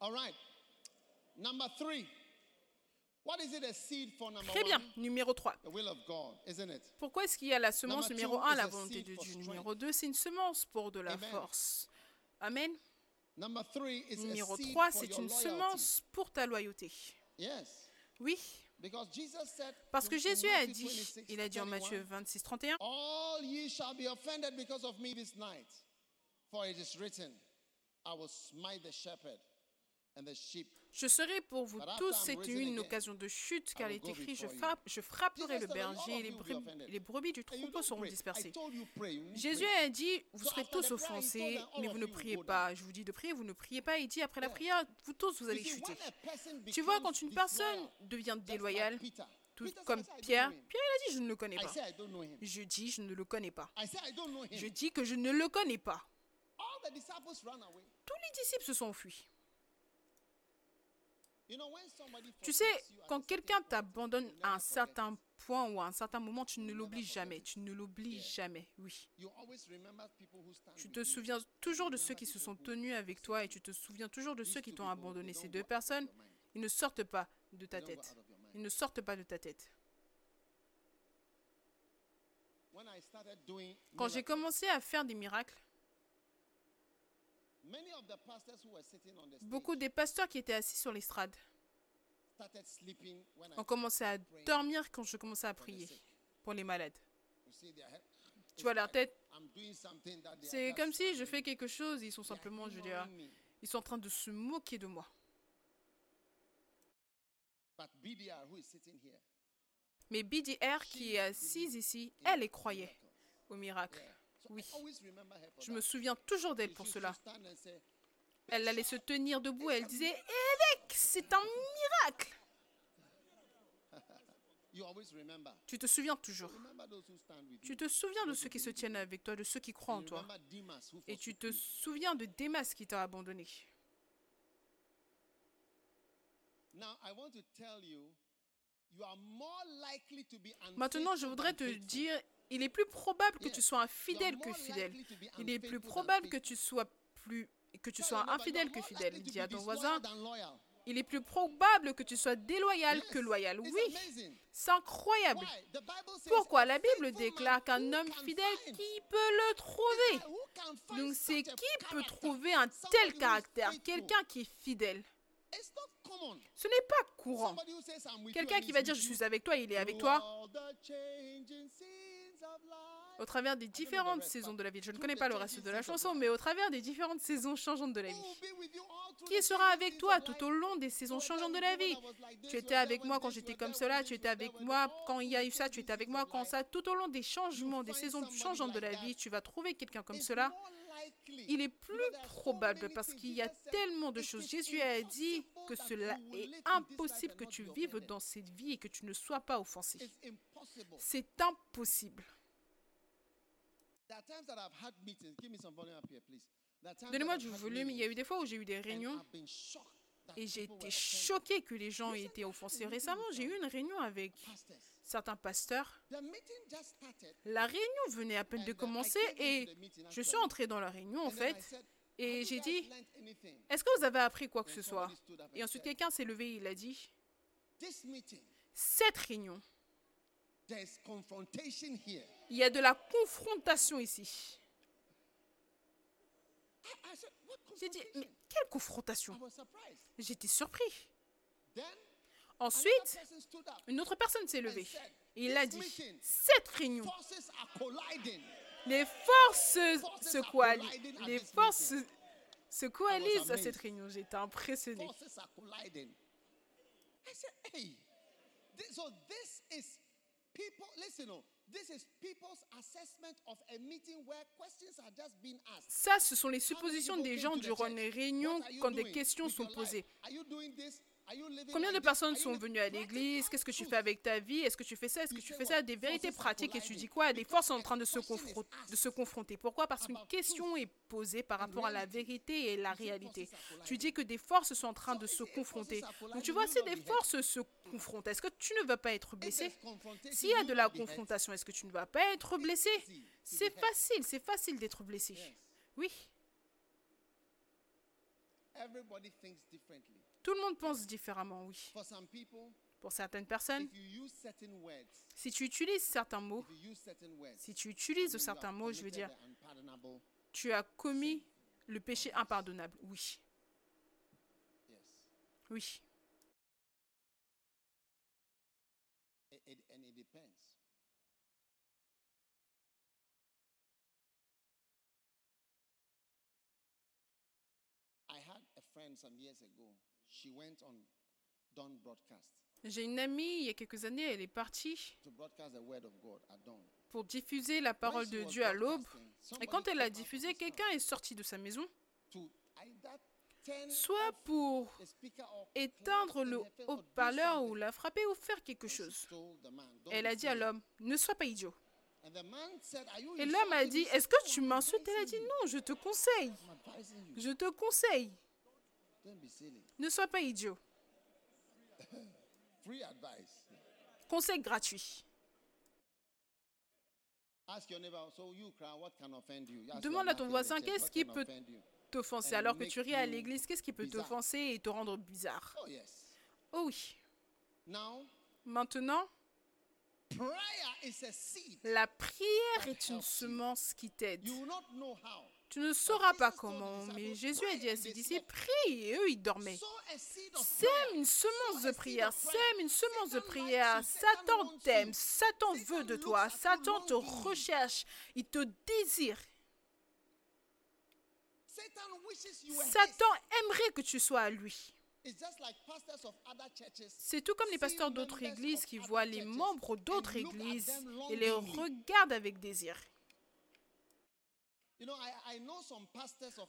All right. Number three. What is it a seed for number Très bien, numéro 3. The will of God, isn't it? Pourquoi est-ce qu'il y a la semence Number numéro two 1, is la volonté de Dieu. Numéro 2, c'est une semence pour de la Amen. force. Amen. Number three is Numéro a seed 3, for c'est une loyalty. semence pour ta loyauté. Yes. Oui, Because Jesus said Parce que Jésus a dit, 26, il a dit en 31, Matthieu 26, 31, All ye shall be offended because of me this night. For it is written, I will smite the shepherd. Je serai pour vous tous risen une occasion de chute, car il est écrit, je, frappe, frapperai le berger et les, brebis- offended. les brebis du troupeau seront dispersées. Jésus a dit, vous serez tous offensés, mais vous ne priez pas. Je vous dis de prier, vous ne priez pas. Il dit, après la prière, vous tous, vous allez chuter. Tu vois, quand une personne devient déloyale, tout comme Pierre. Pierre, il a dit, je ne le connais pas. Je dis, je ne le connais pas. Je dis que je ne le connais pas. Tous les disciples se sont enfuis. You know, when somebody Tu sais, quand quelqu'un t'abandonne à un certain point ou à un certain moment, tu ne l'oublies jamais. Tu ne l'oublies jamais, oui. Tu te souviens toujours de ceux qui se sont tenus avec toi et tu te souviens toujours de ceux qui t'ont abandonné. Ces deux personnes, ils ne sortent pas de ta tête. Ils ne sortent pas de ta tête. Quand j'ai commencé à faire des miracles, many of the pastors who were sitting on the stage beaucoup des pasteurs qui étaient assis sur l'estrade ont commencé à dormir quand je commençais à prier pour les malades. Tu vois leur tête C'est comme si je fais quelque chose, ils sont simplement, je veux dire, ils sont en train de se moquer de moi. Mais BDR qui est assise ici, elle y croyait au miracle. Oui. Je me souviens toujours d'elle pour cela. Elle allait se tenir debout et elle disait Évêque, c'est un miracle. Tu te souviens toujours. Tu te souviens de ceux qui se tiennent avec toi, de ceux qui croient en toi. Et tu te souviens de Démas qui t'a abandonné. Maintenant, je voudrais te dire, il est plus probable que tu sois infidèle que fidèle. Il est plus probable que tu sois plus que tu sois infidèle que fidèle. Dis à ton voisin, il est plus probable que tu sois déloyal que loyal. Oui, c'est incroyable. Pourquoi la Bible déclare qu'un homme fidèle, qui peut le trouver? Donc c'est qui peut trouver un tel caractère? Quelqu'un qui est fidèle. Ce n'est pas courant. Quelqu'un qui va dire je suis avec toi, il est avec toi au travers des différentes saisons de la vie. Je ne connais pas le reste de la chanson, mais au travers des différentes saisons changeantes de la vie. Qui sera avec toi tout au long des saisons changeantes de la vie? Tu étais avec moi quand j'étais comme cela, tu étais avec moi quand il y a eu ça, tu étais avec moi quand ça, tout au long des changements, des saisons changeantes de la vie, tu vas trouver quelqu'un comme cela. Il est plus probable parce qu'il y a tellement de "It choses. Jésus a dit que cela est impossible que tu vives dans cette vie et que tu ne sois pas offensé. C'est impossible. Donnez-moi du volume. Il y a eu des fois où j'ai eu des réunions et j'ai été choquée que les gens aient été offensés. Récemment, j'ai eu une réunion avec certains pasteurs. La réunion venait à peine de uh, I commencer et je suis entrée dans la réunion en fait et "Have you j'ai dit learned anything?" Est-ce que vous avez appris quoi que ce soit? Et and ensuite quelqu'un s'est levé et il a dit Cette réunion. Il y a de la confrontation ici. J'ai dit? Mais quelle confrontation? J'étais surpris. Ensuite, une autre personne s'est levée et il a dit Cette réunion, les forces se, coalisent, les forces se, se coalisent à cette réunion. J'étais impressionné. People, listen, oh, this is people's assessment of a meeting where questions are just being asked. Ça, ce sont les suppositions des gens durant les réunions quand des questions sont posées. Are you doing this? Combien de personnes sont venues à l'église? Qu'est-ce que tu fais avec ta vie? Est-ce que tu fais ça? Est-ce que tu fais ça? Des vérités pratiques et tu dis quoi? Des forces sont en train de se, de se confronter. Pourquoi? Parce qu'une question est posée par rapport à la vérité et la réalité. Tu dis que des forces sont en train de se confronter. Donc tu vois, si des forces se confrontent, est-ce que tu ne vas pas être blessé? S'il y a de la confrontation, est-ce que tu ne vas pas être blessé? C'est facile, c'est facile d'être blessé. Oui. Tout le monde pense différemment, oui. Pour certaines personnes, si tu utilises certains mots, si tu utilises certains mots, je veux dire, tu as commis le péché impardonnable, oui. Oui friend some years ago. She went on Dawn broadcast J'ai une amie, il y a quelques années, elle est partie to broadcast the word of God at dawn. pour diffuser la parole de Dieu à l'aube. Et quand elle a came out of diffusé, his quelqu'un est sorti de sa maison, soit pour éteindre le haut-parleur ou la frapper ou faire quelque chose. told the man, "Don't Elle a dit à silly." l'homme, ne sois pas idiot. And the man said, "Are you Et l'homme a dit, me?" est-ce que tu m'insultes? Elle a dit, non, je te conseille. Je te conseille. Ne sois pas idiot. Free advice. Conseil gratuit. Demande à ton voisin, qu'est-ce qui peut? T'offenser? Alors que tu ris à l'église, qu'est-ce qui peut t'offenser et te rendre bizarre? Oh. Oh oui. Maintenant, la prière est une semence qui t'aide. Tu ne sauras pas comment, mais Jésus a dit à "Pray ses disciples, slept." prie, et eux, ils dormaient. Sème une semence de prière, sème une semence de prière. Satan t'aime. Satan veut de toi, Satan te recherche, il te désire. Satan aimerait que tu sois à lui. C'est tout comme les pasteurs d'autres églises qui voient les membres d'autres églises et les regardent avec désir. You know, I, I know some pastors of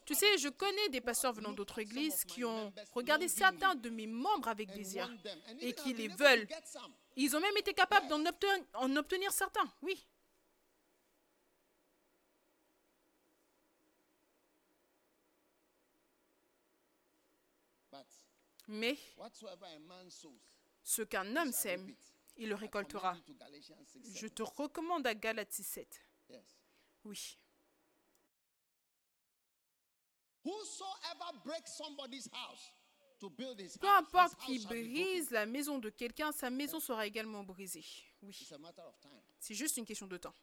Tu sais, je connais des pasteurs venant d'autres églises qui ont regardé certains de mes membres avec désir et qui les veulent. Ils ont même été capables d'en obtenir, en obtenir certains, oui. Mais ce qu'un homme sème, il le récoltera. commend you to Galatians 6, Je 7. te recommande à Galates 7. Yes. Oui. Peu importe house qui brise la maison de quelqu'un, sa maison sera également brisée. Oui. It's a matter of time. C'est juste une question de temps.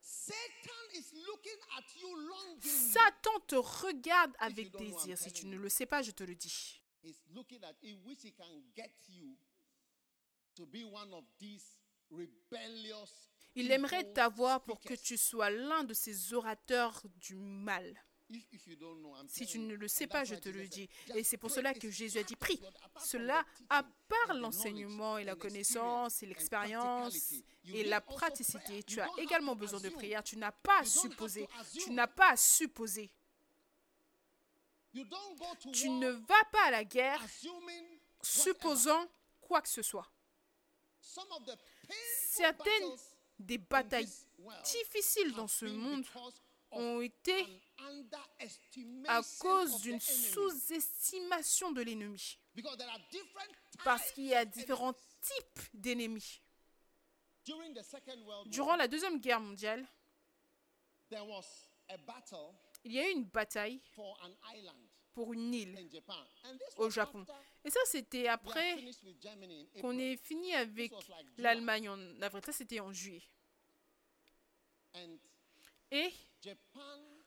Satan is looking at you longingly. Satan te regarde avec désir. Si tu ne you. le sais pas, je te le dis. Il aimerait t'avoir pour que tu sois l'un de ces orateurs du mal. Si tu ne le sais pas, je te le dis. Et c'est pour cela que Jésus a dit, prie. Cela, à part l'enseignement et la connaissance et l'expérience et la praticité, tu as également besoin de prière. Tu n'as pas à supposer. Tu n'as pas à supposer. Tu ne vas pas à la guerre supposant quoi que ce soit. Certaines des batailles difficiles dans ce monde ont été à cause d'une sous-estimation de l'ennemi. Parce qu'il y a différents types d'ennemis. Durant la Deuxième Guerre mondiale, il y a eu une bataille pour une île au Japon. Et ça, c'était après qu'on ait fini avec l'Allemagne en avril. Ça, c'était en juillet. Et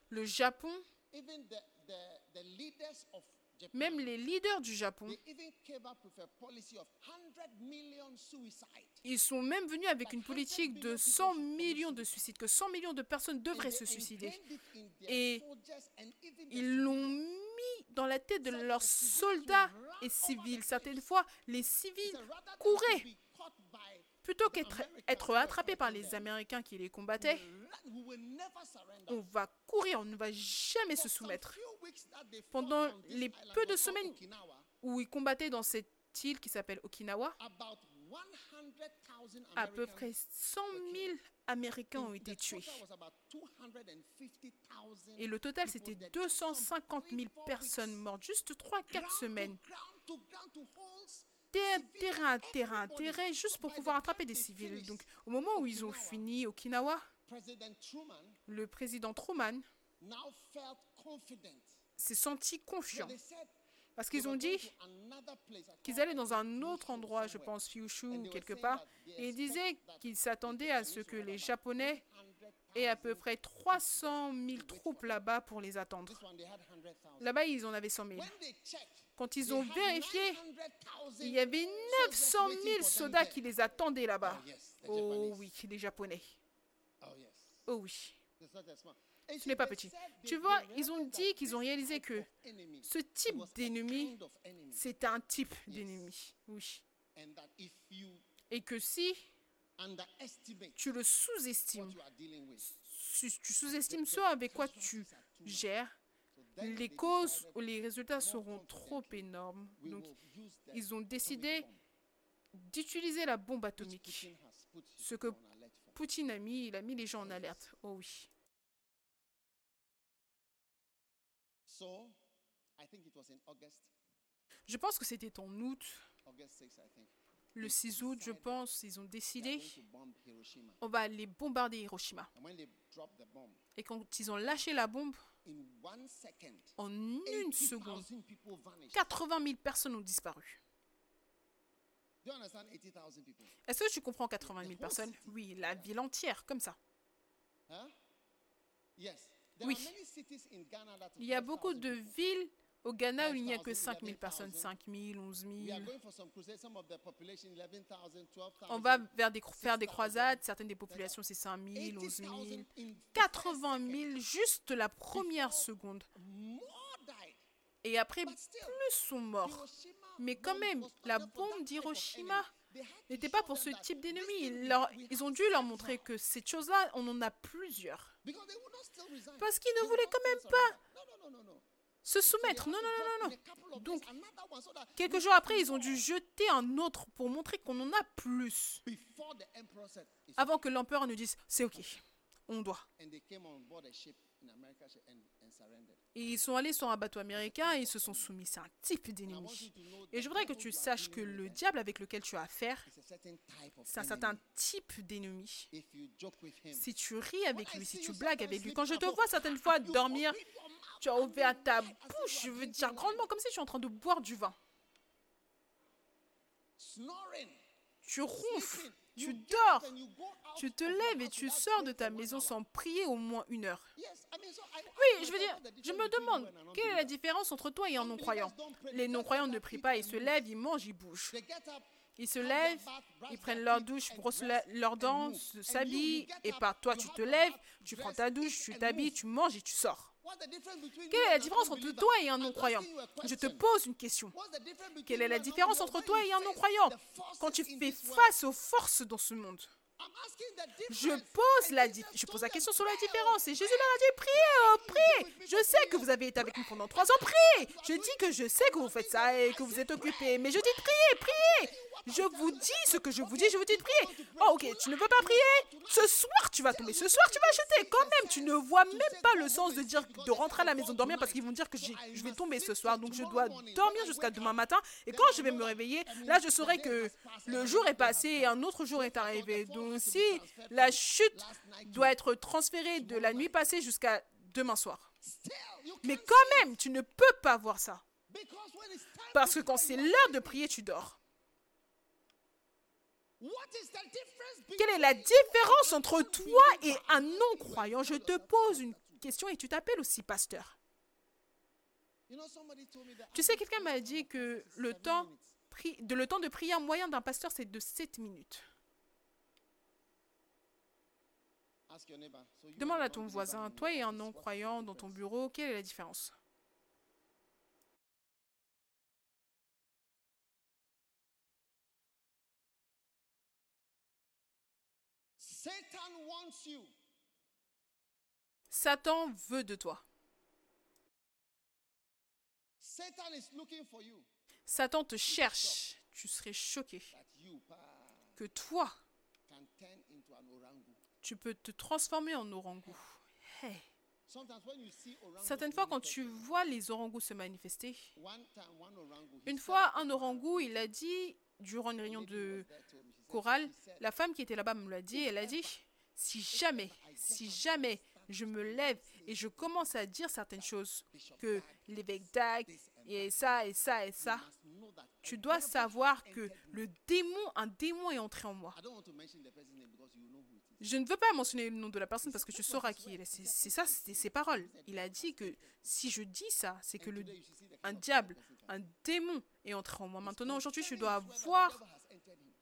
le Japon, même les leaders du Japon, they even came up with a policy of 100 million suicides. ils sont même venus avec une politique de 100 millions de suicides, que 100 millions de personnes devraient se suicider. Et Ils l'ont mis dans la tête de leurs soldats et civils. Certaines fois, les civils couraient plutôt qu'être être attrapés par les Américains qui les combattaient. On va courir, on ne va jamais se soumettre. Pendant les peu de semaines Où ils combattaient dans cette île qui s'appelle Okinawa, about 100,000 à peu près 100 000 Américains ont été tués. total was about 250,000 Et le total, c'était dead. 250 000 Some three, four personnes mortes. Juste 3-4 Ground to semaines. terrain à terrain, terrain, juste pour pouvoir attraper des civils. Donc, au moment où ils ont fini Okinawa, le président Truman s'est senti confiant. Parce qu'ils ont dit qu'ils allaient dans un autre endroit, je pense, Kyushu ou quelque part, et ils disaient qu'ils s'attendaient à ce que les Japonais aient à peu 300,000. près 300 000 troupes là-bas pour les attendre. This one, they had 100,000. Là-bas, ils en avaient 100 000. When they checked, Quand ils ont vérifié, 900,000 il y avait soldiers 900 waiting 000 for them soldats qui les attendaient là-bas. Oh, Oh oui, les Japonais. Oh. Oh oui. Ce n'est pas petit. Tu vois, ils ont dit qu'ils ont réalisé que ce type d'ennemi, c'est un type d'ennemi. Oui. Et que si tu le sous-estimes, tu, tu sous-estimes ce avec quoi tu gères, les causes ou les résultats seront trop énormes. Donc, ils ont décidé d'utiliser la bombe atomique. Ce que. Poutine a mis, il a mis les gens en alerte. Oh oui. Je pense que c'était en août, August 6, I think. le 6 août, je pense, ils ont décidé, Hiroshima. on va aller bombarder Hiroshima. And when they dropped the bomb, Et quand ils ont lâché la bombe, en une seconde, 80,000 people vanished. 80 000 personnes ont disparu. Do you understand 80,000 people? Est-ce que tu comprends 80 000 personnes? Oui, la ville entière, comme ça. Oui. Il y a beaucoup 5,000 de villes au Ghana où il n'y a que 5,000, 5 000 personnes. 11,000. 5 000, 11 We are 000. going for some crusades. Some of the population, 11,000, 12,000. On va vers des, faire des 6,000. croisades. Certaines des populations, c'est 5 000, 11 000. 80,000 in 80 000 juste la première seconde. Et après, plus sont morts. Mais quand même, la bombe d'Hiroshima n'était pas pour ce type this d'ennemi. thing, Ils, ils ont dû leur montrer que cette chose-là, on en a plusieurs. Parce qu'ils ne would quand même pas se soumettre. Non, non, non, non, non. Donc, Quelques jours après, ils ont dû jeter un autre pour montrer qu'on en a plus. Before the emperor said, "It's Avant que l'empereur ne dise, c'est ok, on doit. Et ils sont allés sur un bateau américain et ils se sont soumis. C'est un type d'ennemi. Et je voudrais que tu saches que le diable avec lequel tu as affaire, c'est un certain type d'ennemi. Si tu ris avec lui, si tu blagues avec lui, quand je te vois certaines fois dormir, tu as ouvert ta bouche, je veux dire grandement, comme si tu es en train de boire du vin. Tu ronfles. Tu dors, tu te lèves et tu sors de ta maison sans prier au moins une heure. Oui, je veux dire, je me demande, quelle est la différence entre toi et un non-croyant? Les non-croyants ne prient pas, ils se lèvent, ils mangent, ils bougent. Ils se lèvent, ils prennent leur douche, brossent leurs dents, s'habillent, et par toi tu te lèves, tu prends ta douche, tu t'habilles, tu manges et tu sors. Quelle est la différence entre toi et un non-croyant? Je te pose une question. Quelle est la différence entre toi et un non-croyant? Quand tu fais face aux forces dans ce monde Je pose la, je pose la question sur la "Pray, différence. Et Jésus leur a dit, priez, oh, priez. Je sais que vous avez été avec nous pendant trois ans, priez. Je dis que je sais que vous faites ça et que vous êtes occupés. Mais je dis, priez, priez. Je vous dis ce que je vous dis, je vous dis de prier. Oh, ok, tu ne veux pas prier? Ce soir, tu vas tomber. Ce soir, tu vas acheter. Quand même, tu ne vois même pas le sens de dire de rentrer à la maison dormir parce qu'ils vont dire que je vais tomber ce soir. Donc, je dois dormir jusqu'à demain matin. Et quand je vais me réveiller, là, je saurai que le jour est passé et un autre jour est arrivé. Donc, si la chute doit être transférée de la nuit passée jusqu'à demain soir. Mais quand même, tu ne peux pas voir ça. Parce que quand c'est l'heure de prier, tu dors. What is the difference Quelle est la différence entre toi et un non-croyant? Je te pose une question et tu t'appelles aussi pasteur. Tu sais, quelqu'un m'a dit que le temps, de, le temps de prière moyen d'un pasteur, c'est de 7 minutes. Demande and à ton voisin, toi et un non-croyant dans ton bureau, quelle est la différence? Satan veut de toi. Satan is looking for you. Satan te cherche. Tu serais choqué que toi, tu peux te transformer en orangou. Hey. Certaines fois, quand tu vois les orangous se manifester, une fois, un orangou, il a dit, durant une réunion de chorale, la femme qui était là-bas me l'a dit, elle a dit, si jamais, si jamais je me lève et je commence à dire certaines choses, que l'évêque Dag et ça et ça et ça, tu dois savoir que le démon, un démon est entré en moi. Je ne veux pas mentionner le nom de la personne parce que tu sauras qui elle est. C'est ça, c'est ses paroles. Il a dit que si je dis ça, c'est que le, un diable, un démon est entré en moi. Maintenant, aujourd'hui, tu dois voir devil has entered him.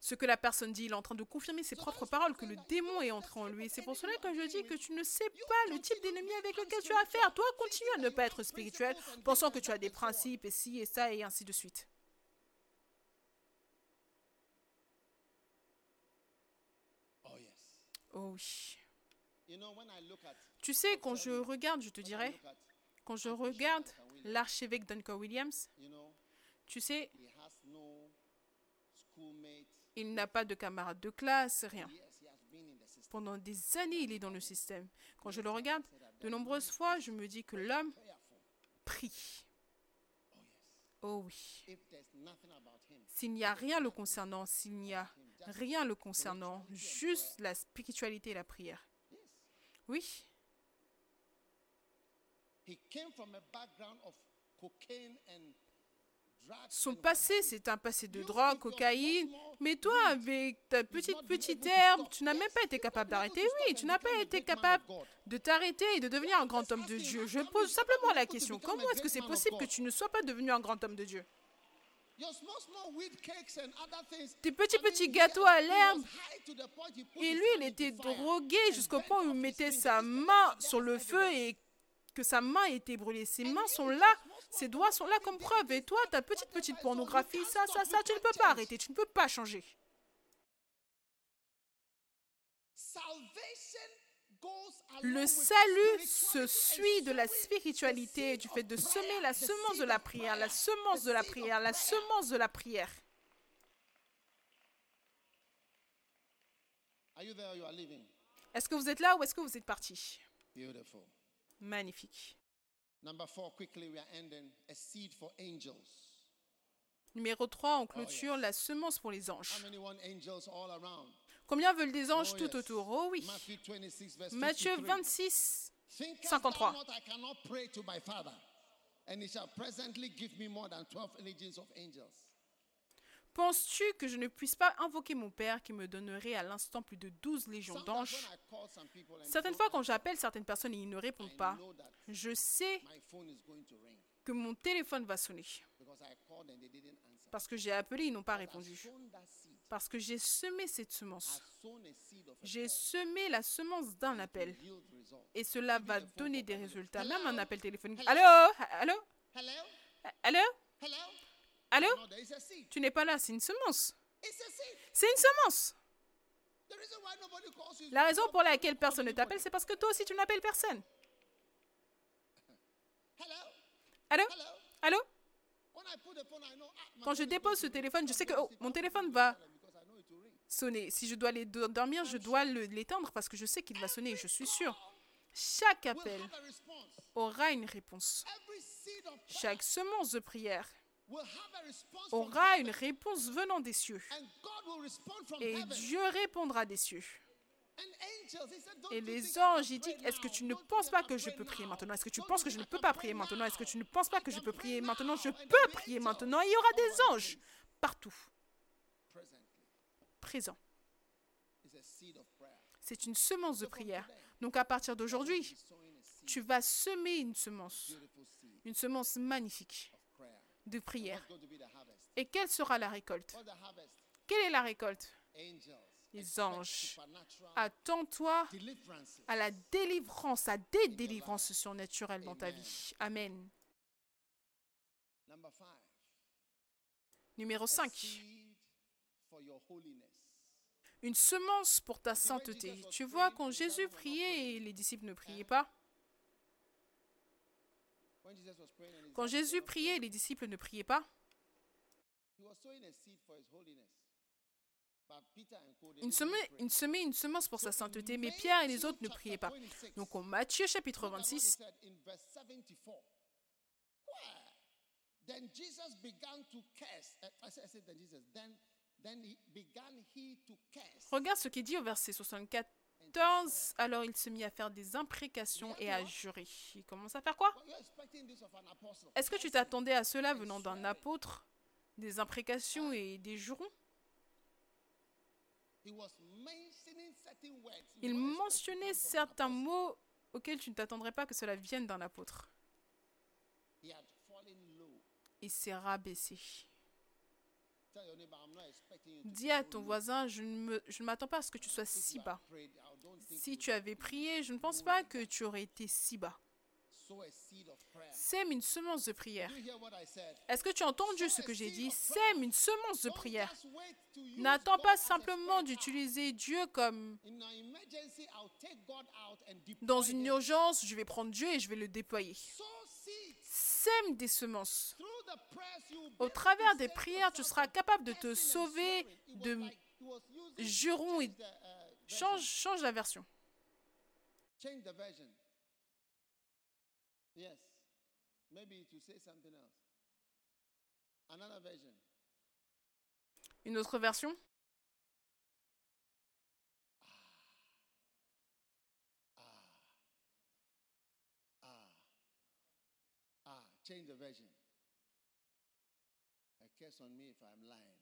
Ce que la personne dit. Il est en train de confirmer ses propres paroles, que le démon est entré en lui. C'est pour cela que je dis que tu ne sais pas le type d'ennemi avec lequel tu as affaire. Toi, continue à ne pas être spirituel, pensant que tu as des principes et ci et ça et ainsi de suite. Oh, oui. Tu sais, quand je regarde, je te dirais, quand je regarde l'archevêque Duncan Williams, tu sais, he has no schoolmate. Il n'a pas de camarade de classe, rien. Pendant des années, il est dans le système. Quand je le regarde, de nombreuses fois, je me dis que l'homme prie. Oh, oui. S'il n'y a rien le concernant, s'il n'y a rien le concernant, juste la spiritualité et la prière. Oui, son passé, c'est un passé de drogue, cocaïne. Mais toi, avec ta petite petite herbe, tu n'as même pas été capable d'arrêter. Oui, tu n'as pas été capable de t'arrêter et de devenir un grand homme de Dieu. Je pose simplement la question, comment est-ce que c'est possible que tu ne sois pas devenu un grand homme de Dieu? Tes petits petits gâteaux à l'herbe. Et lui, il était drogué jusqu'au point où il mettait sa main sur le feu et que sa main était brûlée. Ses mains sont là, ses doigts sont là comme preuve. Et toi, ta petite petite pornographie, ça, ça, ça, tu ne peux pas arrêter, tu ne peux pas changer. Le salut se suit de la spiritualité, du fait de semer la semence de la prière, la semence de la prière, la semence de la prière. Est-ce que vous êtes là ou est-ce que vous êtes parti? Magnifique. Number four, quickly, we are ending. A seed for angels. Numéro 3, on clôture la semence pour les anges. Combien veulent des anges Oh, tout autour? Oh oui. Matthew 26, verse Matthieu 53. 26, Thinkest 53. thou not I cannot pray to my Father, and he shall presently give me more than 12 legions of angels? Penses-tu que je ne puisse pas invoquer mon Père qui me donnerait à l'instant plus de 12 légions d'anges? Certaines fois, quand j'appelle certaines personnes et ils ne répondent pas, je sais que mon téléphone va sonner. Parce que j'ai appelé, ils n'ont pas répondu. Parce que j'ai semé cette semence. J'ai semé la semence d'un appel. Et cela va donner des résultats. Même un appel téléphonique. Allô? Allô? Allô? Hello? Allô? Tu n'es pas là, c'est une semence. C'est une semence. La raison pour laquelle personne ne t'appelle, c'est parce que toi aussi tu n'appelles personne. Allô? Allô? Quand je dépose ce téléphone, je sais que oh, mon téléphone va sonner. Si je dois aller do- dormir, je dois l'éteindre parce que je sais qu'il va sonner et je suis sûre. Chaque appel aura une réponse. Chaque semence de prière aura une réponse venant des cieux. Et. Dieu répondra des cieux. Et les anges, can il dit, pray est-ce que tu ne penses pas que je peux prier maintenant? Est-ce que tu penses que je ne peux pas prier maintenant? Est-ce que tu ne penses pas que je peux prier maintenant? Je peux prier maintenant. Il y aura des anges partout, prayer. C'est une semence de prière. Donc à partir d'aujourd'hui, tu vas semer une semence, une semence magnifique. De prière. Et quelle sera la récolte? Quelle est la récolte? Les anges. Attends-toi à la délivrance, à des délivrances surnaturelles dans ta vie. Amen. Numéro a 5. seed for your holiness. Une semence pour ta sainteté. Tu vois, quand Jésus priait et les disciples ne priaient pas, When Jesus was praying and his quand Jésus priait les disciples ne priaient pas, il semait, pray. il semait une semence pour sa sainteté, mais Pierre et les autres ne priaient pas. 26, Donc au Matthieu chapitre look at what he 26, said in verse 74. Where? Then Jesus began to curse. Uh, I said, I said then Jesus. Then, then he began he to curse. regarde ce qui est dit au verset 74. Alors il se mit à faire des imprécations et à jurer. Il commence à faire quoi? Est-ce que tu t'attendais à cela venant d'un apôtre? Des imprécations et des jurons? Il mentionnait certains mots auxquels tu ne t'attendrais pas que cela vienne d'un apôtre. Il s'est rabaissé. Tell your neighbor, I'm not expecting you to Dis à ton voisin, je ne m'attends pas à ce que tu sois si bas. Si tu avais prié, je ne pense pas que tu aurais été si bas. Sème une semence de prière. Est-ce que tu as entendu ce que j'ai dit? Sème une semence de prière. N'attends pas simplement d'utiliser Dieu comme dans une urgence, je vais prendre Dieu et je vais le déployer. Sème des semences. Au travers des prières, tu seras capable de te sauver de jurons et change uh, change, change la version. Une autre version Ah. Ah. Change the version. A curse on me if I'm lying.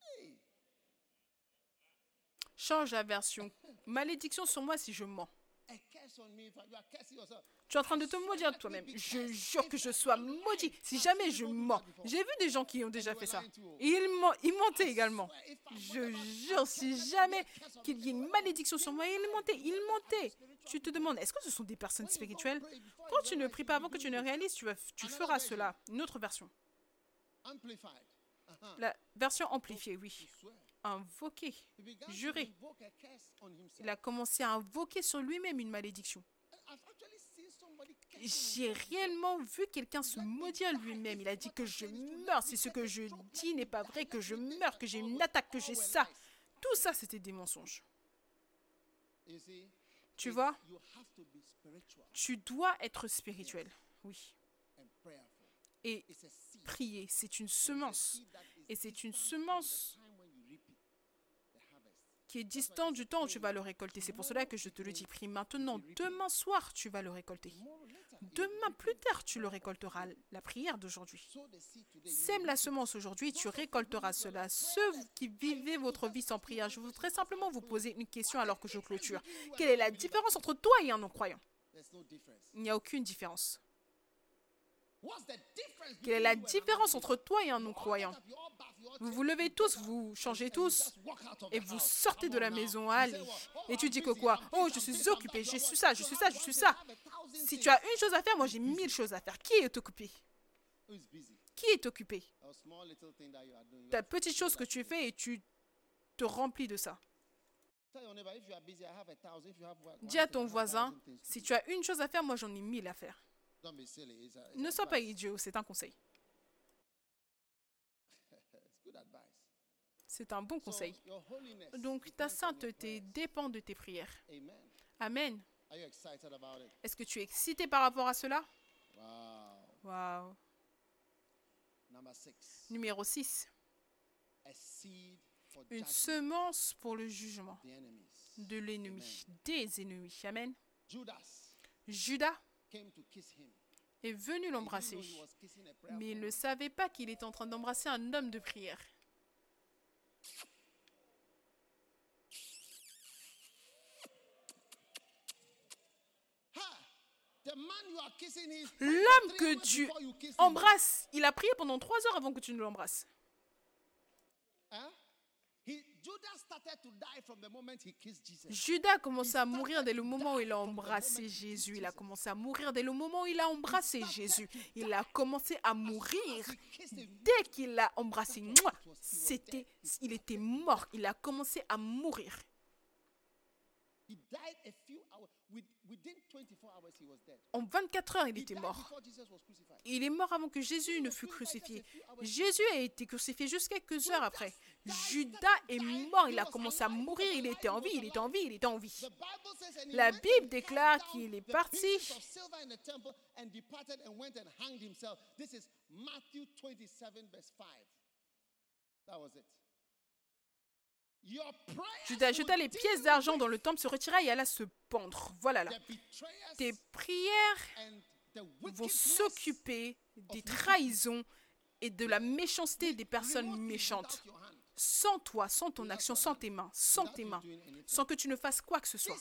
Hey. Change la version. Malédiction sur moi si je mens. Tu es en train de te maudire toi-même. Je jure que je sois maudit si jamais je mens. J'ai vu des gens qui ont déjà fait ça. Et ils, ils mentaient également. Je jure, si jamais qu'il y ait une malédiction sur moi, ils mentaient. Ils mentaient. Tu te demandes, est-ce que ce sont des personnes spirituelles Quand tu ne pries pas avant que tu ne réalises, tu, vas, tu feras cela. Une autre version. Uh-huh. La version amplifiée, oui. Invoquer. Jurer. Il a commencé à invoquer sur lui-même une malédiction. J'ai réellement vu quelqu'un se maudire lui-même. Il a dit que je meurs. Si ce que je dis n'est pas vrai, que je meurs, que j'ai une attaque, que j'ai ça. Tout ça, c'était des mensonges. Tu vois, tu dois être spirituel. Oui. Et prier, c'est une semence. Et c'est une semence time when you reap it, the harvest. Qui est distante du temps où tu vas le récolter. C'est pour cela que je te le dis. Prie maintenant. Demain soir, tu vas le récolter. Demain plus tard, tu le récolteras. La prière d'aujourd'hui. Sème la semence aujourd'hui, tu récolteras cela. Ceux qui vivez votre vie sans prière, je voudrais simplement vous poser une question alors que je clôture. Quelle est la différence entre toi et un non-croyant? Il n'y a aucune différence. Quelle est la différence entre toi et un non-croyant? Vous vous levez tous, vous changez tous et vous sortez de la maison. Allez. Et tu dis que quoi? Oh, je suis occupé, je suis ça, je suis ça, je suis ça. Si tu as une chose à faire, moi j'ai mille choses à faire. Qui est occupé? Qui est occupé? Ta petite chose que tu fais et tu te remplis de ça. Dis à ton voisin, si tu as une chose à faire, moi j'en ai mille à faire. Ne sois pas idiot, c'est un conseil. It's good advice. C'est un bon conseil. Donc ta sainteté dépend de tes prières. Amen. Est-ce que tu es excité par rapport à cela? Wow. Numéro 6. A seed for Une semence pour le jugement de l'ennemi, des ennemis. Amen. Judas est venu l'embrasser, mais il ne savait pas qu'il était en train d'embrasser un homme de prière. Ha! The man you are kissing is L'homme que tu embrasses, il a prié pendant trois heures avant que tu ne l'embrasses. Huh? Judas a commencé à mourir dès le moment où il a embrassé Jésus. Il a commencé à mourir dès le moment où il a embrassé Jésus. Il a commencé à mourir dès qu'il l'a embrassé. C'était, il était mort. Il a commencé à mourir. He died a few hours. With, within 24 hours, he was dead. En 24 heures, il était mort. Il est mort avant que Jésus ne fût crucifié. Jésus a été crucifié juste quelques heures après. Judas est mort. Il a commencé à mourir. Il était en vie. Il était en vie. Il était en vie. La Bible déclare qu'il est parti. Judas jeta les pièces d'argent dans le temple, se retira et alla se pendre. Voilà là. Tes prières vont s'occuper des trahisons et de la méchanceté des personnes méchantes. Sans toi, sans ton action, sans tes mains, sans tes mains, sans que tu ne fasses quoi que ce soit.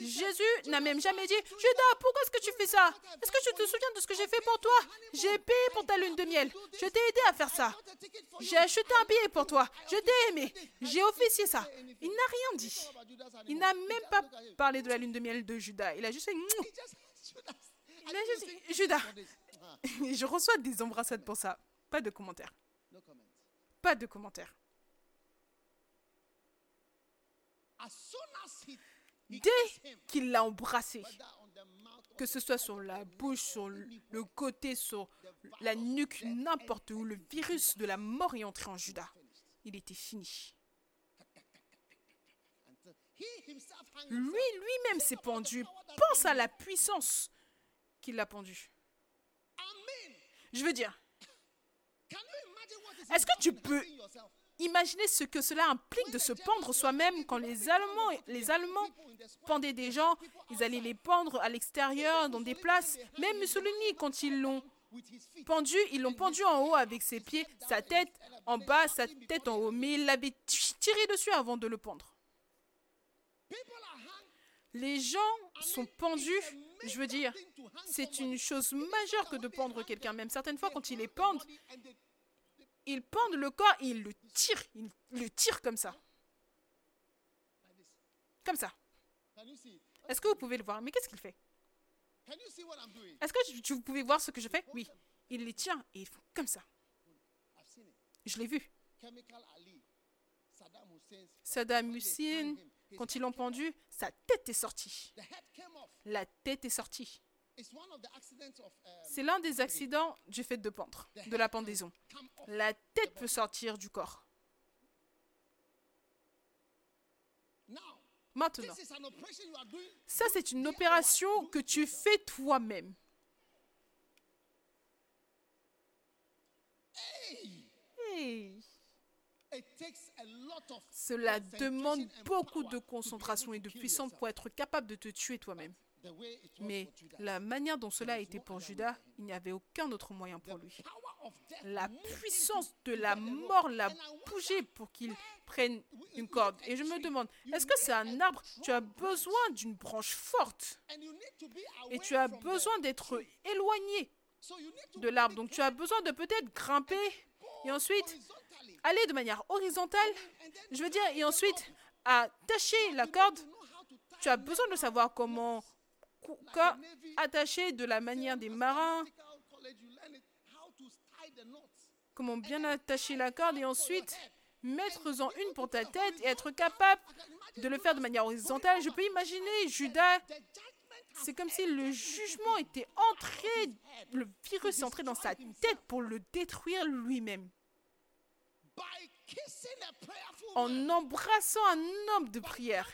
Jésus n'a même jamais dit Judas, pourquoi est-ce que tu fais ça? Est-ce que tu te souviens de ce que j'ai fait pour toi? J'ai payé pour ta lune de miel. Je t'ai aidé à faire ça. J'ai acheté un billet pour toi. Je t'ai aimé. J'ai officié ça. Il n'a rien dit. Il n'a même pas parlé de la lune de miel de Judas. Il a juste fait. Il a juste dit Judas. Je reçois des embrassades pour ça. Pas de commentaires. Pas de commentaires. Dès qu'il l'a embrassé, que ce soit sur la bouche, sur le côté, sur la nuque, n'importe où, le virus de la mort est entré en Judas. Il était fini. Lui, lui-même s'est pendu. Pense à la puissance qui l'a pendu. Je veux dire, can you imagine what is Est-ce que tu peux- imaginez ce que cela implique de se pendre soi-même quand les Allemands, les Allemands pendaient des gens, ils allaient les pendre à l'extérieur, dans des places. Même Mussolini, quand ils l'ont pendu, ils l'ont pendu en haut avec ses pieds, sa tête en bas, sa tête en haut. Mais ils l'avaient tiré dessus avant de le pendre. Les gens sont pendus, je veux dire, c'est une chose majeure que de pendre quelqu'un. Même certaines fois, quand ils les pendent, ils pendent le corps et ils le tirent. Ils le tirent comme ça. Comme ça. Est-ce que vous pouvez le voir? Mais qu'est-ce qu'il fait? Est-ce que vous pouvez voir ce que je fais? Oui. Il les tient et ils font comme ça. Je l'ai vu. Saddam Hussein, quand ils l'ont pendu, sa tête est sortie. La tête est sortie. Um, C'est l'un des accidents du fait de pendre, de la pendaison. La tête peut sortir du corps. Maintenant, ça c'est une opération que tu fais toi-même. Hey. It takes a lot of Cela demande and beaucoup de concentration et de puissance pour être capable de te tuer toi-même. Mais la manière dont cela a été pour Judas, il n'y avait aucun autre moyen pour lui. La puissance de la mort l'a bougé pour qu'il prenne une corde. Et je me demande, est-ce que c'est un arbre? Tu as besoin d'une branche forte. Et tu as besoin d'être éloigné de l'arbre. Donc tu as besoin de peut-être grimper et ensuite. Aller de manière horizontale. Je veux dire, et ensuite attacher la corde. Tu as besoin de savoir comment attacher de la manière des marins, comment bien attacher la corde et ensuite mettre-en une pour ta tête et être capable de le faire de manière horizontale. Je peux imaginer Judas, c'est comme si le jugement était entré, le virus est entré dans sa tête pour le détruire lui-même. by kissing a prayerful En embrassant un homme de prière.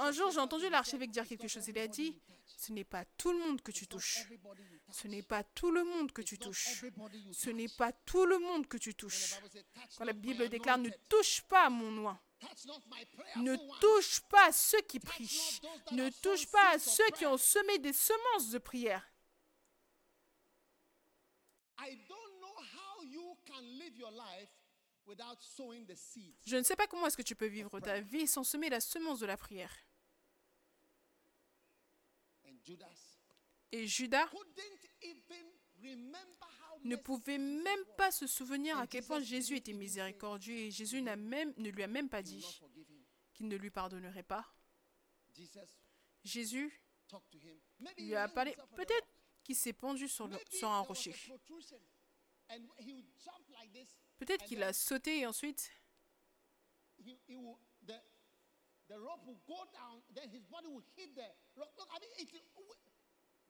Un jour, j'ai entendu l'archevêque dire quelque "It's chose. Il a dit, ce n'est pas tout le monde que tu touches. Ce n'est pas tout le monde que tu touches. Ce n'est pas tout le monde que tu touches. Bible says, "Touch Quand la Bible déclare ne touche pas à mon prayerful ne one." touche pas à ceux qui prient, ne touche pas à ceux qui ont semé des semences de prière. I don't know how you can live your life without sowing the seed. Je ne sais pas comment est-ce que tu peux vivre ta vie sans semer la semence de la prière. Et Judas ne pouvait même pas se souvenir à quel point Jésus était miséricordieux et Jésus n'a même, ne lui a même pas dit qu'il ne lui pardonnerait pas. Jésus lui a parlé, peut-être qu'il s'est pendu sur, le- Maybe sur un rocher. Peut-être qu'il a sauté et ensuite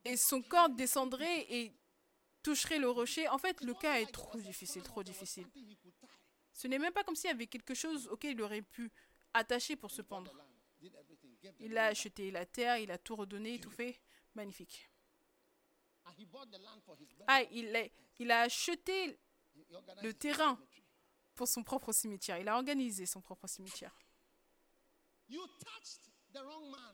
et son corps descendrait et toucherait le rocher. En fait, le cas est trop difficile, trop difficile. Ce n'est même pas comme s'il y avait quelque chose auquel il aurait pu attacher pour se pendre. Il a acheté la terre, il a tout redonné, tout fait. Magnifique. And he bought the land for his burial. Ah, il a, il a acheté le terrain. pour son propre cimetière. Il a organisé son propre cimetière.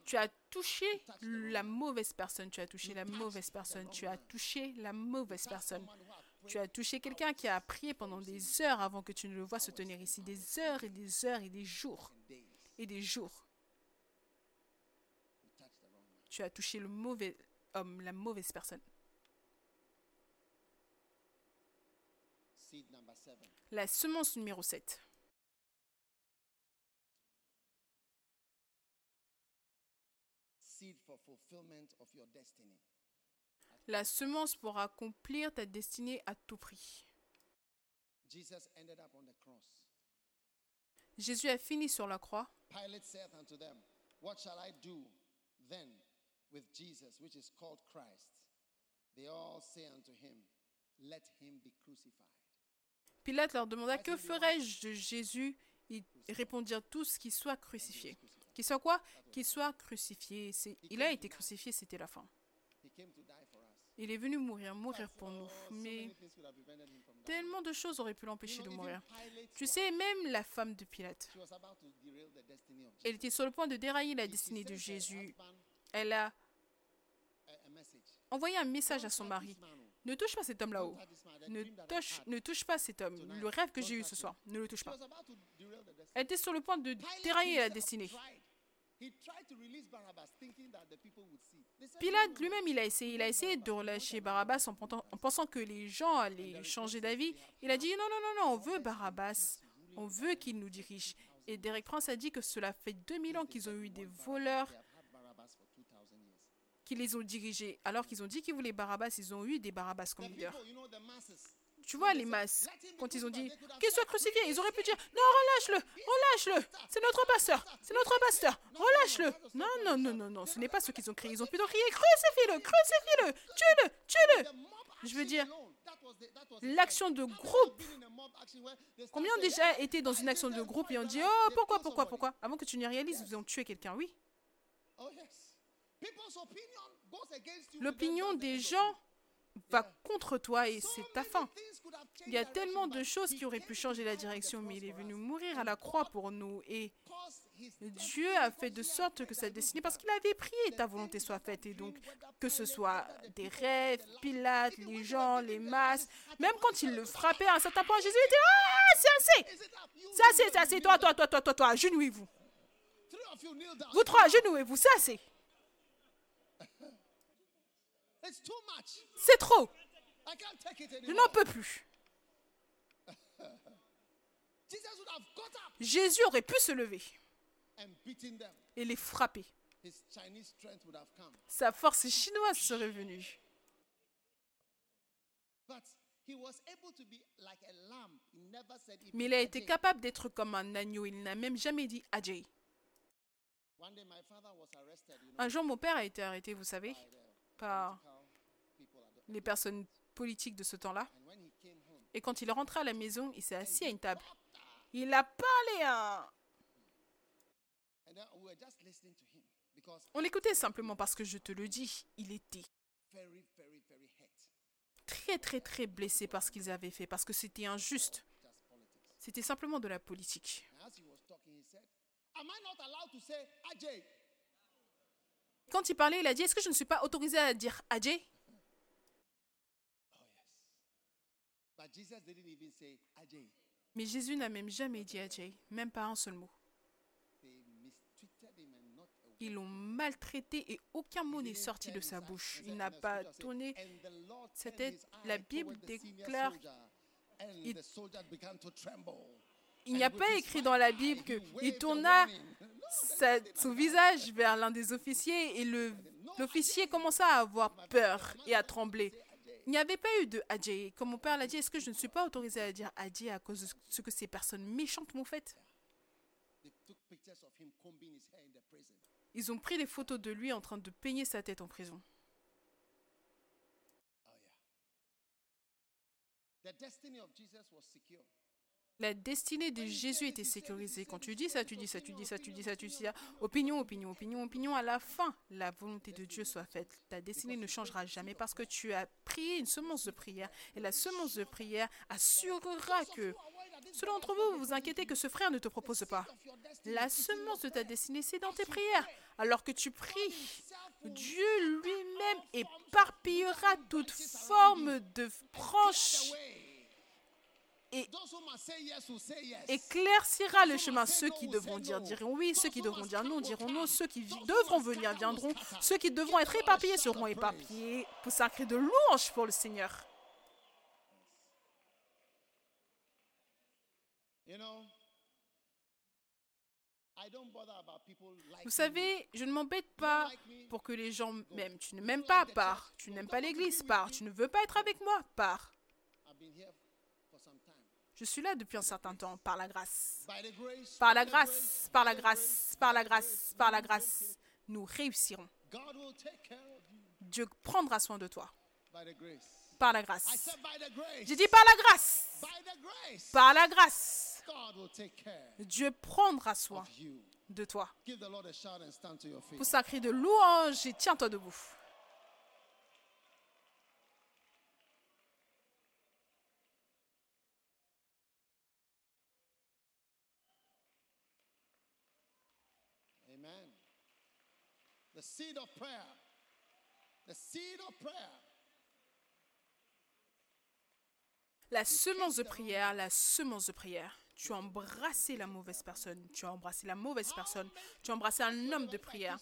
Tu as touché la mauvaise personne. Tu as touché la mauvaise personne. Tu as touché la mauvaise personne. Tu as touché quelqu'un qui a prié pendant des heures avant que tu ne le vois se tenir ici. Des heures et des heures et des jours et des jours. Tu as touché le mauvais homme, la mauvaise personne. Seed number seven. La semence numéro 7. Seed for fulfillment of your destiny. La semence pour accomplir ta destinée à tout prix. Jésus a fini sur la croix. They all say unto him, Let him be crucified. Pilate leur demanda Que ferais-je de Jésus? Ils répondirent tous qu'il soit crucifié. Qu'il soit quoi? Qu'il soit crucifié. Il a été crucifié, c'était la fin. Il est venu mourir, mourir pour nous. Mais tellement de choses auraient pu l'empêcher de mourir. Tu sais, même la femme de Pilate, elle était sur le point de dérailler la destinée de Jésus. Elle a envoyé un message à son mari. Ne touche pas cet homme là-haut. Ne touche, ne touche pas cet homme. Le rêve que j'ai eu ce soir. Ne le touche pas. Elle était sur le point de dérailler la destinée. Pilate lui-même, il a essayé, il a essayé de relâcher Barabbas en, pensant- en pensant que les gens allaient changer d'avis. Il a dit non, non, non, non, on veut Barabbas. On veut qu'il nous dirige. Et Derek Prince a dit que cela fait 2000 ans qu'ils ont eu des voleurs They have had Barabbas for 2000 years. Qui les ont dirigés. Alors qu'ils ont dit qu'ils voulaient Barabbas, ils ont eu des Barabbas comme masses. Tu vois, les masses, quand ils ont dit qu'il soit crucifié, ils auraient pu dire non, relâche-le, relâche-le, c'est notre pasteur, c'est notre pasteur, relâche-le. Non, non, non, non, non, ce n'est pas ce qu'ils ont crié. Ils ont plutôt crié crucifie-le, crucifie-le, tue-le, tue-le. Je veux dire, L'action de groupe. Combien ont déjà "Hey, été dans une action de groupe et ont dit? Oh, pourquoi, pourquoi, somebody." pourquoi? Avant que tu ne réalises, ils ont tué quelqu'un, oui. L'opinion des gens va contre toi et c'est ta fin. Il y a tellement de choses qui auraient pu changer la direction, mais il est venu mourir à la croix pour nous. Et Dieu a fait de sorte que sa destinée, parce qu'il avait prié, ta volonté soit faite. Et donc, que ce soit des rêves, Pilate, les gens, les masses, même quand il le frappait à un certain point, Jésus était Ah, c'est assez C'est assez, c'est assez. Toi, toi, toi, toi, toi, toi, agenouillez-vous. Vous trois, agenouillez-vous, c'est assez. C'est trop. Je n'en peux plus. Jésus aurait pu se lever et les frapper. Sa force chinoise serait venue. Mais il a été capable d'être comme un agneau. Il n'a même jamais dit Ajay. Un jour, mon père a été arrêté, vous savez, les personnes politiques de ce temps-là. Et quand il est rentré à la maison, il s'est assis à une table. Il a parlé à... because On l'écoutait simplement parce que je te le dis, il était très très très blessé par ce qu'ils avaient fait, parce que c'était injuste. C'était simplement de la politique. Quand il parlait, il a dit, est-ce que je ne suis pas autorisé à dire Ajay Oh. Mais Jésus n'a même jamais dit Ajay, même pas un seul mot. Ils l'ont maltraité et aucun mot n'est sorti de sa bouche. Il n'a pas tourné "And the Lord sa turned tête. his La Bible déclare il- the soldier began to tremble. Il n'y a pas écrit dans la Bible qu'il tourna son visage vers l'un des officiers et l'officier commença à avoir peur et à trembler. Il n'y avait pas eu de Adjé. Comme mon père l'a dit, est-ce que je ne suis pas autorisé à dire Adjé à cause de ce que ces personnes méchantes m'ont fait? Ils ont pris des photos de lui en train de peigner sa tête en prison. Oh. La destinée de Jésus était sécurisée. Quand tu dis ça, tu dis ça, tu dis ça, tu dis ça, tu dis ça. Opinion, opinion, opinion, opinion. À la fin, la volonté de Dieu soit faite. Ta destinée ne changera jamais parce que tu as prié une semence de prière. Et la semence de prière assurera que Ceux d'entre vous, vous vous inquiétez que ce frère ne te propose pas. La semence de ta destinée, c'est dans tes prières. Alors que tu pries, Dieu lui-même éparpillera toute forme de branche et Those who must say yes will say yes. éclaircira le chemin. Ceux qui devront dire diront oui, ceux qui devront dire non diront non, ceux qui devront venir viendront, ceux qui devront être éparpillés seront éparpillés pour sacrer de louanges pour le Seigneur. Vous savez, je ne m'embête pas pour que les gens m'aiment. Tu ne m'aimes pas, pars. Tu n'aimes pas l'église, pars. Tu ne veux pas être avec moi, pars. Je suis là depuis un certain temps, par la grâce. Par la grâce, par la grâce, par la grâce, par la grâce, nous réussirons. Dieu prendra soin de toi. Par la grâce. J'ai dit par la grâce. Par la grâce. Dieu prendra soin de toi. Pousse un cri de louange et tiens-toi debout. Amen. The seed of prayer. The seed of prayer. La semence de prière, la semence de prière. Tu as embrassé la mauvaise personne. Tu as embrassé la mauvaise personne. Tu as embrassé un homme de prière.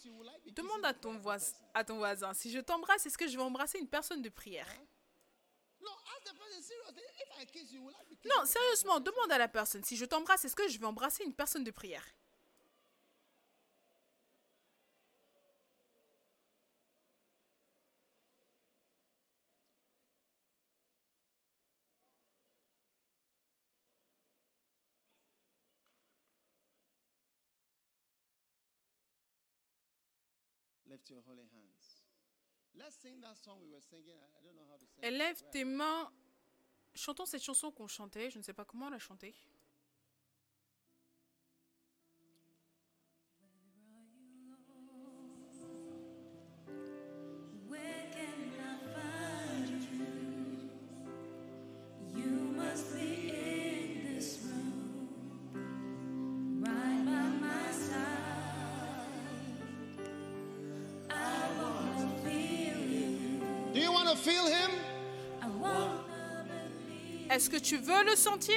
Demande à ton, voisin, à ton voisin, si je t'embrasse, est-ce que je vais embrasser une personne de prière? Non, sérieusement, demande à la personne, si je t'embrasse, est-ce que je vais embrasser une personne de prière? Lift your holy hands. Let's sing that song we were singing. I don't know how to sing. Élève tes mains. Chantons cette chanson qu'on chantait. Je ne sais pas comment l'a chantée. Est-ce que tu veux le sentir?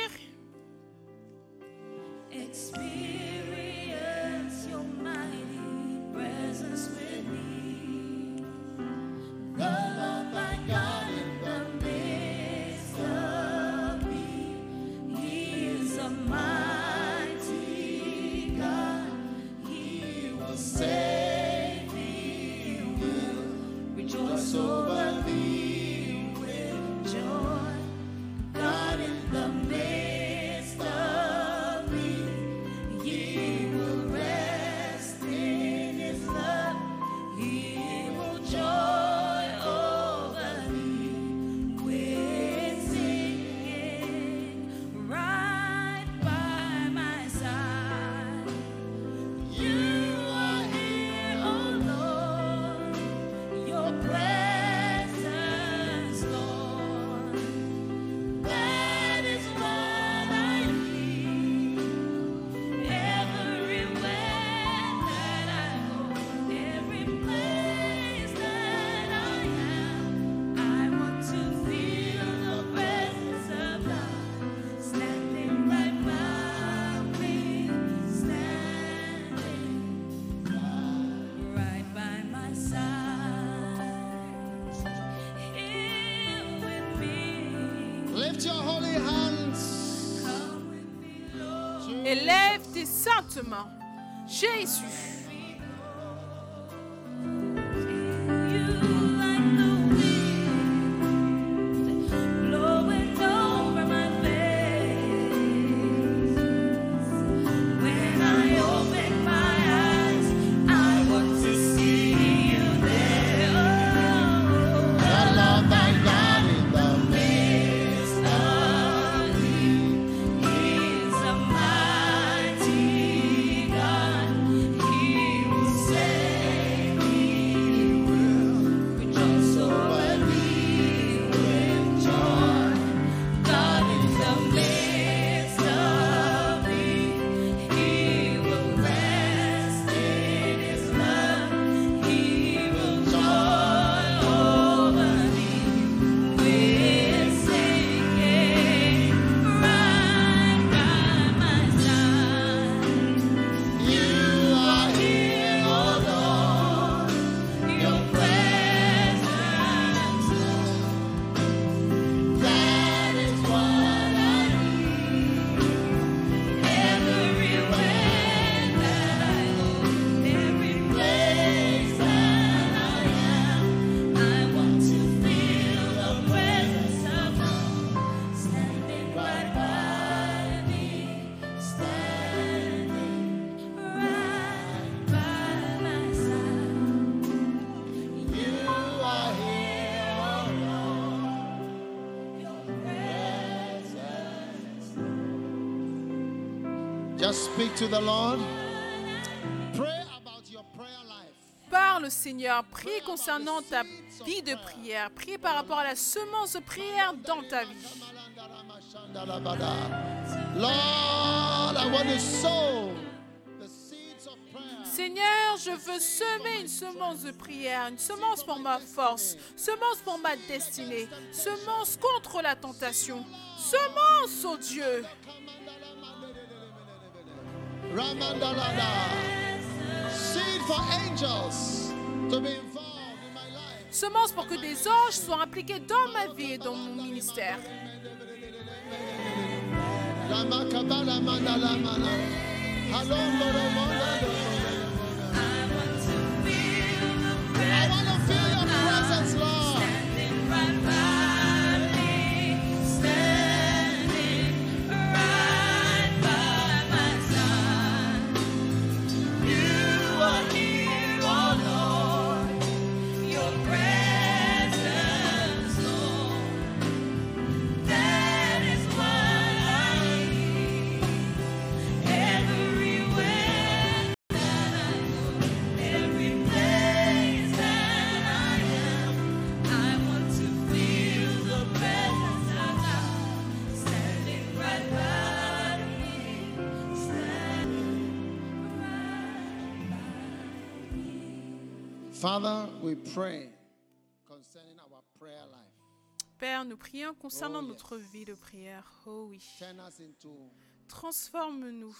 Just speak to the Lord. Pray about your prayer life. Parle, Seigneur. Prie concernant ta vie de prière. Prie par rapport à la semence de prière dans ta vie. Lord, I want to sow. Seigneur, je veux semer une semence de prière, une semence pour ma force, semence pour ma destinée, semence contre la tentation, semence, oh Dieu. Ramandalada. Seed for angels to be involved in my life. Semence pour que des anges soient impliqués dans ma vie et dans mon ministère. I want to we pray concerning our prayer life. Père, nous prions concernant Oh, yes. notre vie de prière. Oh oui. Transforme-nous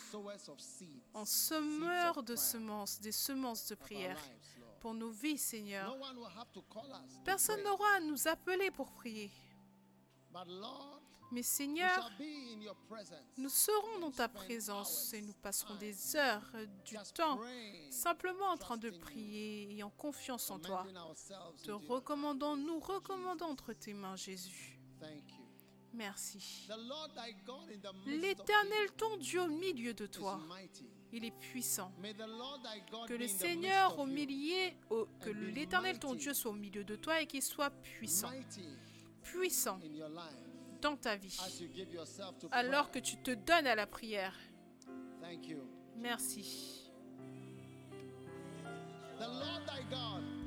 en semeurs de semences, des semences de prière pour nos vies, Seigneur. Personne n'aura à nous appeler pour prier. Mais Seigneur, nous serons dans ta présence et nous passerons des heures, euh, du temps, simplement en train de prier et en confiance en toi. Te recommandons, nous recommandons entre tes mains, Jésus. Merci. L'Éternel, ton Dieu au milieu de toi, il est puissant. Que le Seigneur au milieu, que l'Éternel ton. Dieu soit au milieu de toi et qu'il soit puissant, puissant dans ta vie. Alors que tu te donnes à la prière. Merci. The Lord thy God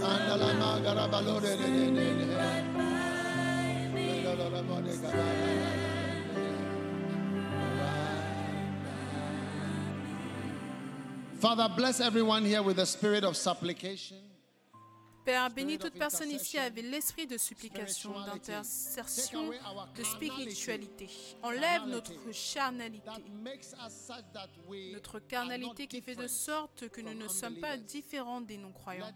Mandala magara balore Father, bless everyone here with the spirit of supplication. Père, bénis toute personne ici avec l'esprit de supplication, d'intercession, de spiritualité. Enlève notre charnalité, notre carnalité qui fait de sorte que nous ne sommes pas différents des non-croyants.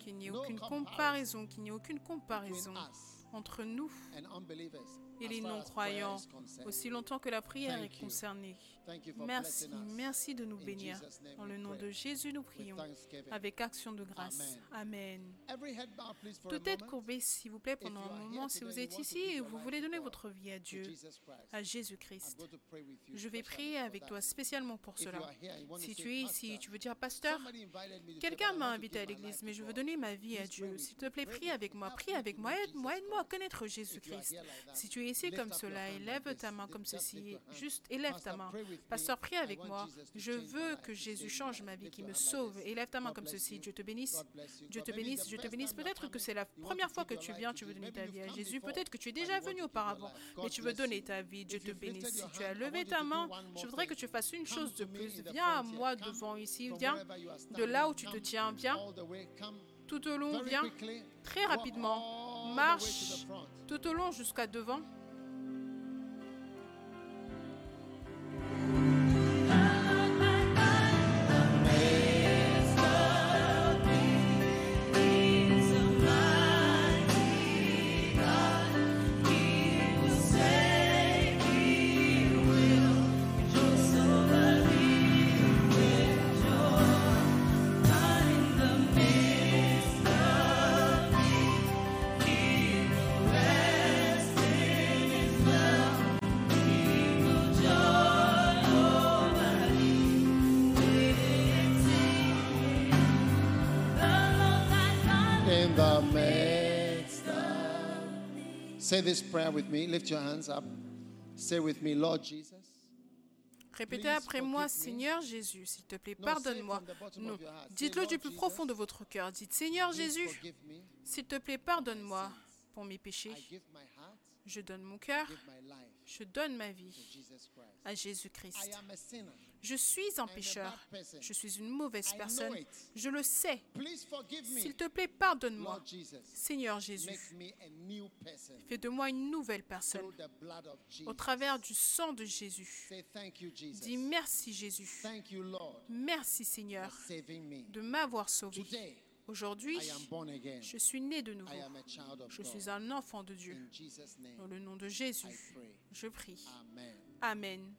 Qu'il n'y ait aucune comparaison, qu'il n'y ait aucune comparaison entre nous et les non-croyants, aussi longtemps que la prière est concernée. Merci, merci de nous bénir. Dans le nom de Jésus, nous prions. Avec action de grâce. Amen. Tête moment. courbée, s'il vous plaît, pendant un moment. Si vous êtes ici et vous voulez donner votre vie à Dieu, à Jésus-Christ, je vais prier avec toi spécialement pour cela. Si tu es ici, "Pastor, tu veux dire, pasteur, quelqu'un m'a invité à l'église, mais je veux God." donner ma vie à Dieu. S'il te plaît, prie avec moi, prie avec moi, aide-moi, aide-moi à connaître Jésus-Christ. Si tu es ici comme cela, élève ta main comme ceci, juste élève ta main. Pasteur, prie avec moi. Je veux que Jésus change ma vie, qu'il me sauve. this. Élève ta main comme ceci. Dieu te bénisse. Dieu te bénisse, Dieu te bénisse. Peut-être que c'est la première fois que tu viens, tu veux donner ta vie à Jésus. Peut-être que tu es déjà venu auparavant, mais tu veux donner ta vie. Dieu te bénisse. Si tu as levé ta main, je voudrais que tu fasses une chose de plus. Viens à moi devant ici. Viens de là où tu te tiens. Viens tout au long. Viens très rapidement. Marche tout au long jusqu'à devant. Say this prayer with me. Lift your hands up. Say with me, Lord Jesus. Répétez après moi. Seigneur Jésus, s'il te plaît, pardonne-moi. Non, dites-le du plus profond de votre cœur. Dites, Seigneur Jésus, s'il te plaît, pardonne-moi pour mes péchés. Je donne mon cœur, je donne ma vie à Jésus-Christ. Je suis un pécheur. Je suis une mauvaise personne. Je le sais. S'il te plaît, pardonne-moi. Seigneur Jésus, fais de moi une nouvelle personne au travers du sang de Jésus. Dis merci Jésus. Merci Seigneur de m'avoir sauvé. Aujourd'hui, je suis né de nouveau. Je suis un enfant de Dieu. Dans le nom de Jésus, je prie. Amen.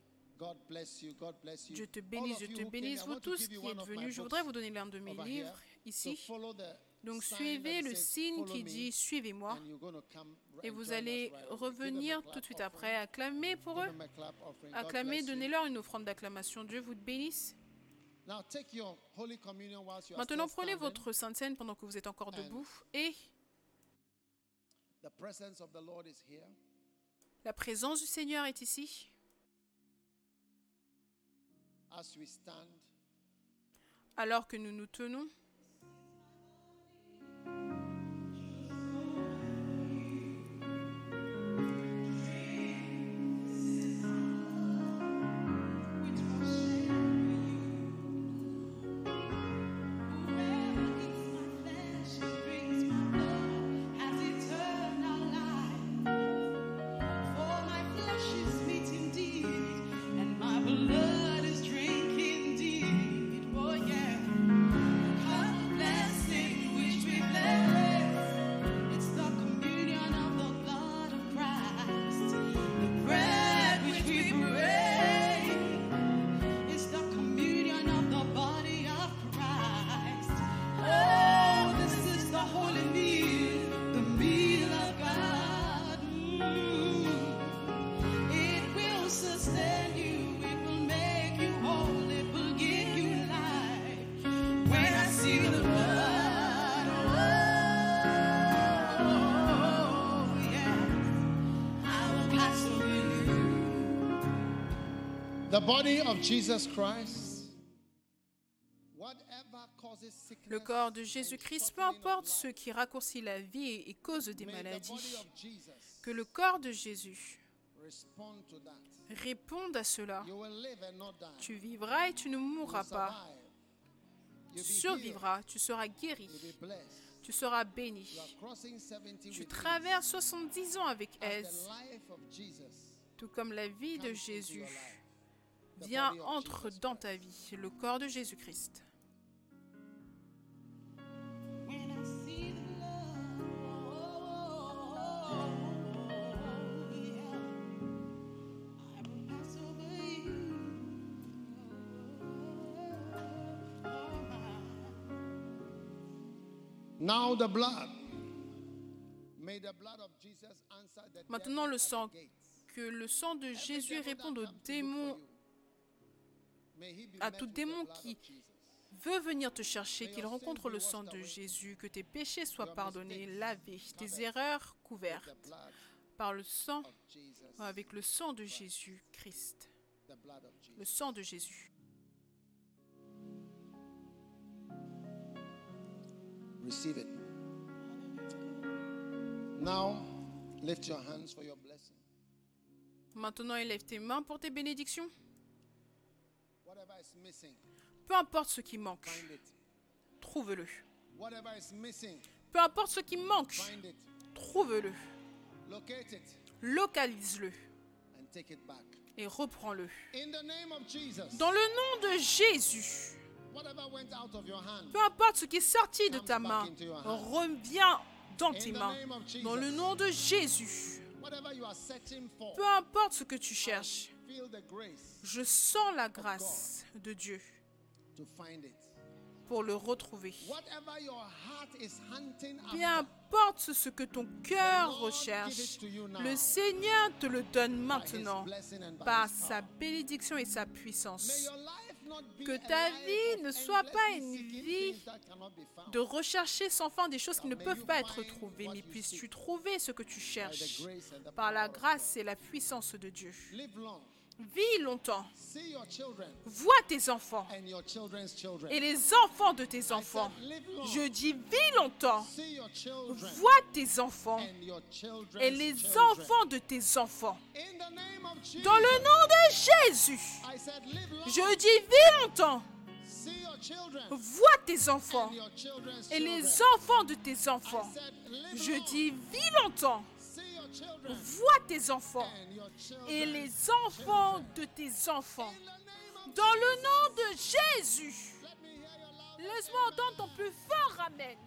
Dieu te bénisse, you te bénisse, vous tous qui êtes venus. Je voudrais vous donner l'un de mes livres ici. Donc suivez le signe "Follow qui me," dit Suivez-moi. Et vous allez revenir tout de suite après. Acclamez pour eux. Acclamez, donnez-leur une offrande d'acclamation. Dieu vous bénisse. Maintenant, prenez votre Sainte Seine pendant que vous êtes encore debout. Et The presence of the Lord is here. la présence du Seigneur est ici. As we stand, Alors que nous nous tenons, le corps de Jésus-Christ, peu importe ce qui raccourcit la vie et cause des maladies, que le corps de Jésus réponde à cela. Tu vivras et tu ne mourras pas. Tu survivras, tu seras guéri, tu seras béni. You are crossing 70 Tu traverses 70 ans avec aise, tout comme la vie de Jésus Viens, entre dans ta vie, le corps de Jésus-Christ. Maintenant le sang, que le sang de Jésus réponde aux démons à tout démon qui veut venir te chercher, qu'il rencontre le sang de Jésus, que tes péchés soient pardonnés, lavés, tes erreurs couvertes par le sang, avec le sang de Jésus Christ. Le sang de Jésus. Receive it. Now, lift your hands for your blessing. Maintenant, élève tes mains pour tes bénédictions. Peu importe ce qui manque, trouve-le. Peu importe ce qui manque, trouve-le. Localise-le et reprends-le. Dans le nom de Jésus, peu importe ce qui est sorti de ta main, reviens dans tes mains. Dans le nom de Jésus, peu importe ce que tu cherches, je sens la grâce de Dieu pour le retrouver. Peu importe ce que ton cœur recherche, le Seigneur te le donne maintenant par sa bénédiction et sa puissance. Que ta vie ne soit pas une vie. De rechercher sans fin des choses qui ne peuvent pas être trouvées, mais puisses-tu trouver ce que tu cherches par la grâce et la puissance de Dieu. Vis longtemps, vois tes enfants. et les enfants de tes enfants. Je dis vis longtemps, vois tes enfants. et les enfants de tes enfants. Dans le nom de Jésus, je dis vis longtemps, vois tes enfants. et les enfants de tes enfants. Je dis vis longtemps, vois tes enfants et les enfants de tes enfants. Dans le nom de Jésus, laisse-moi entendre ton plus fort Amen.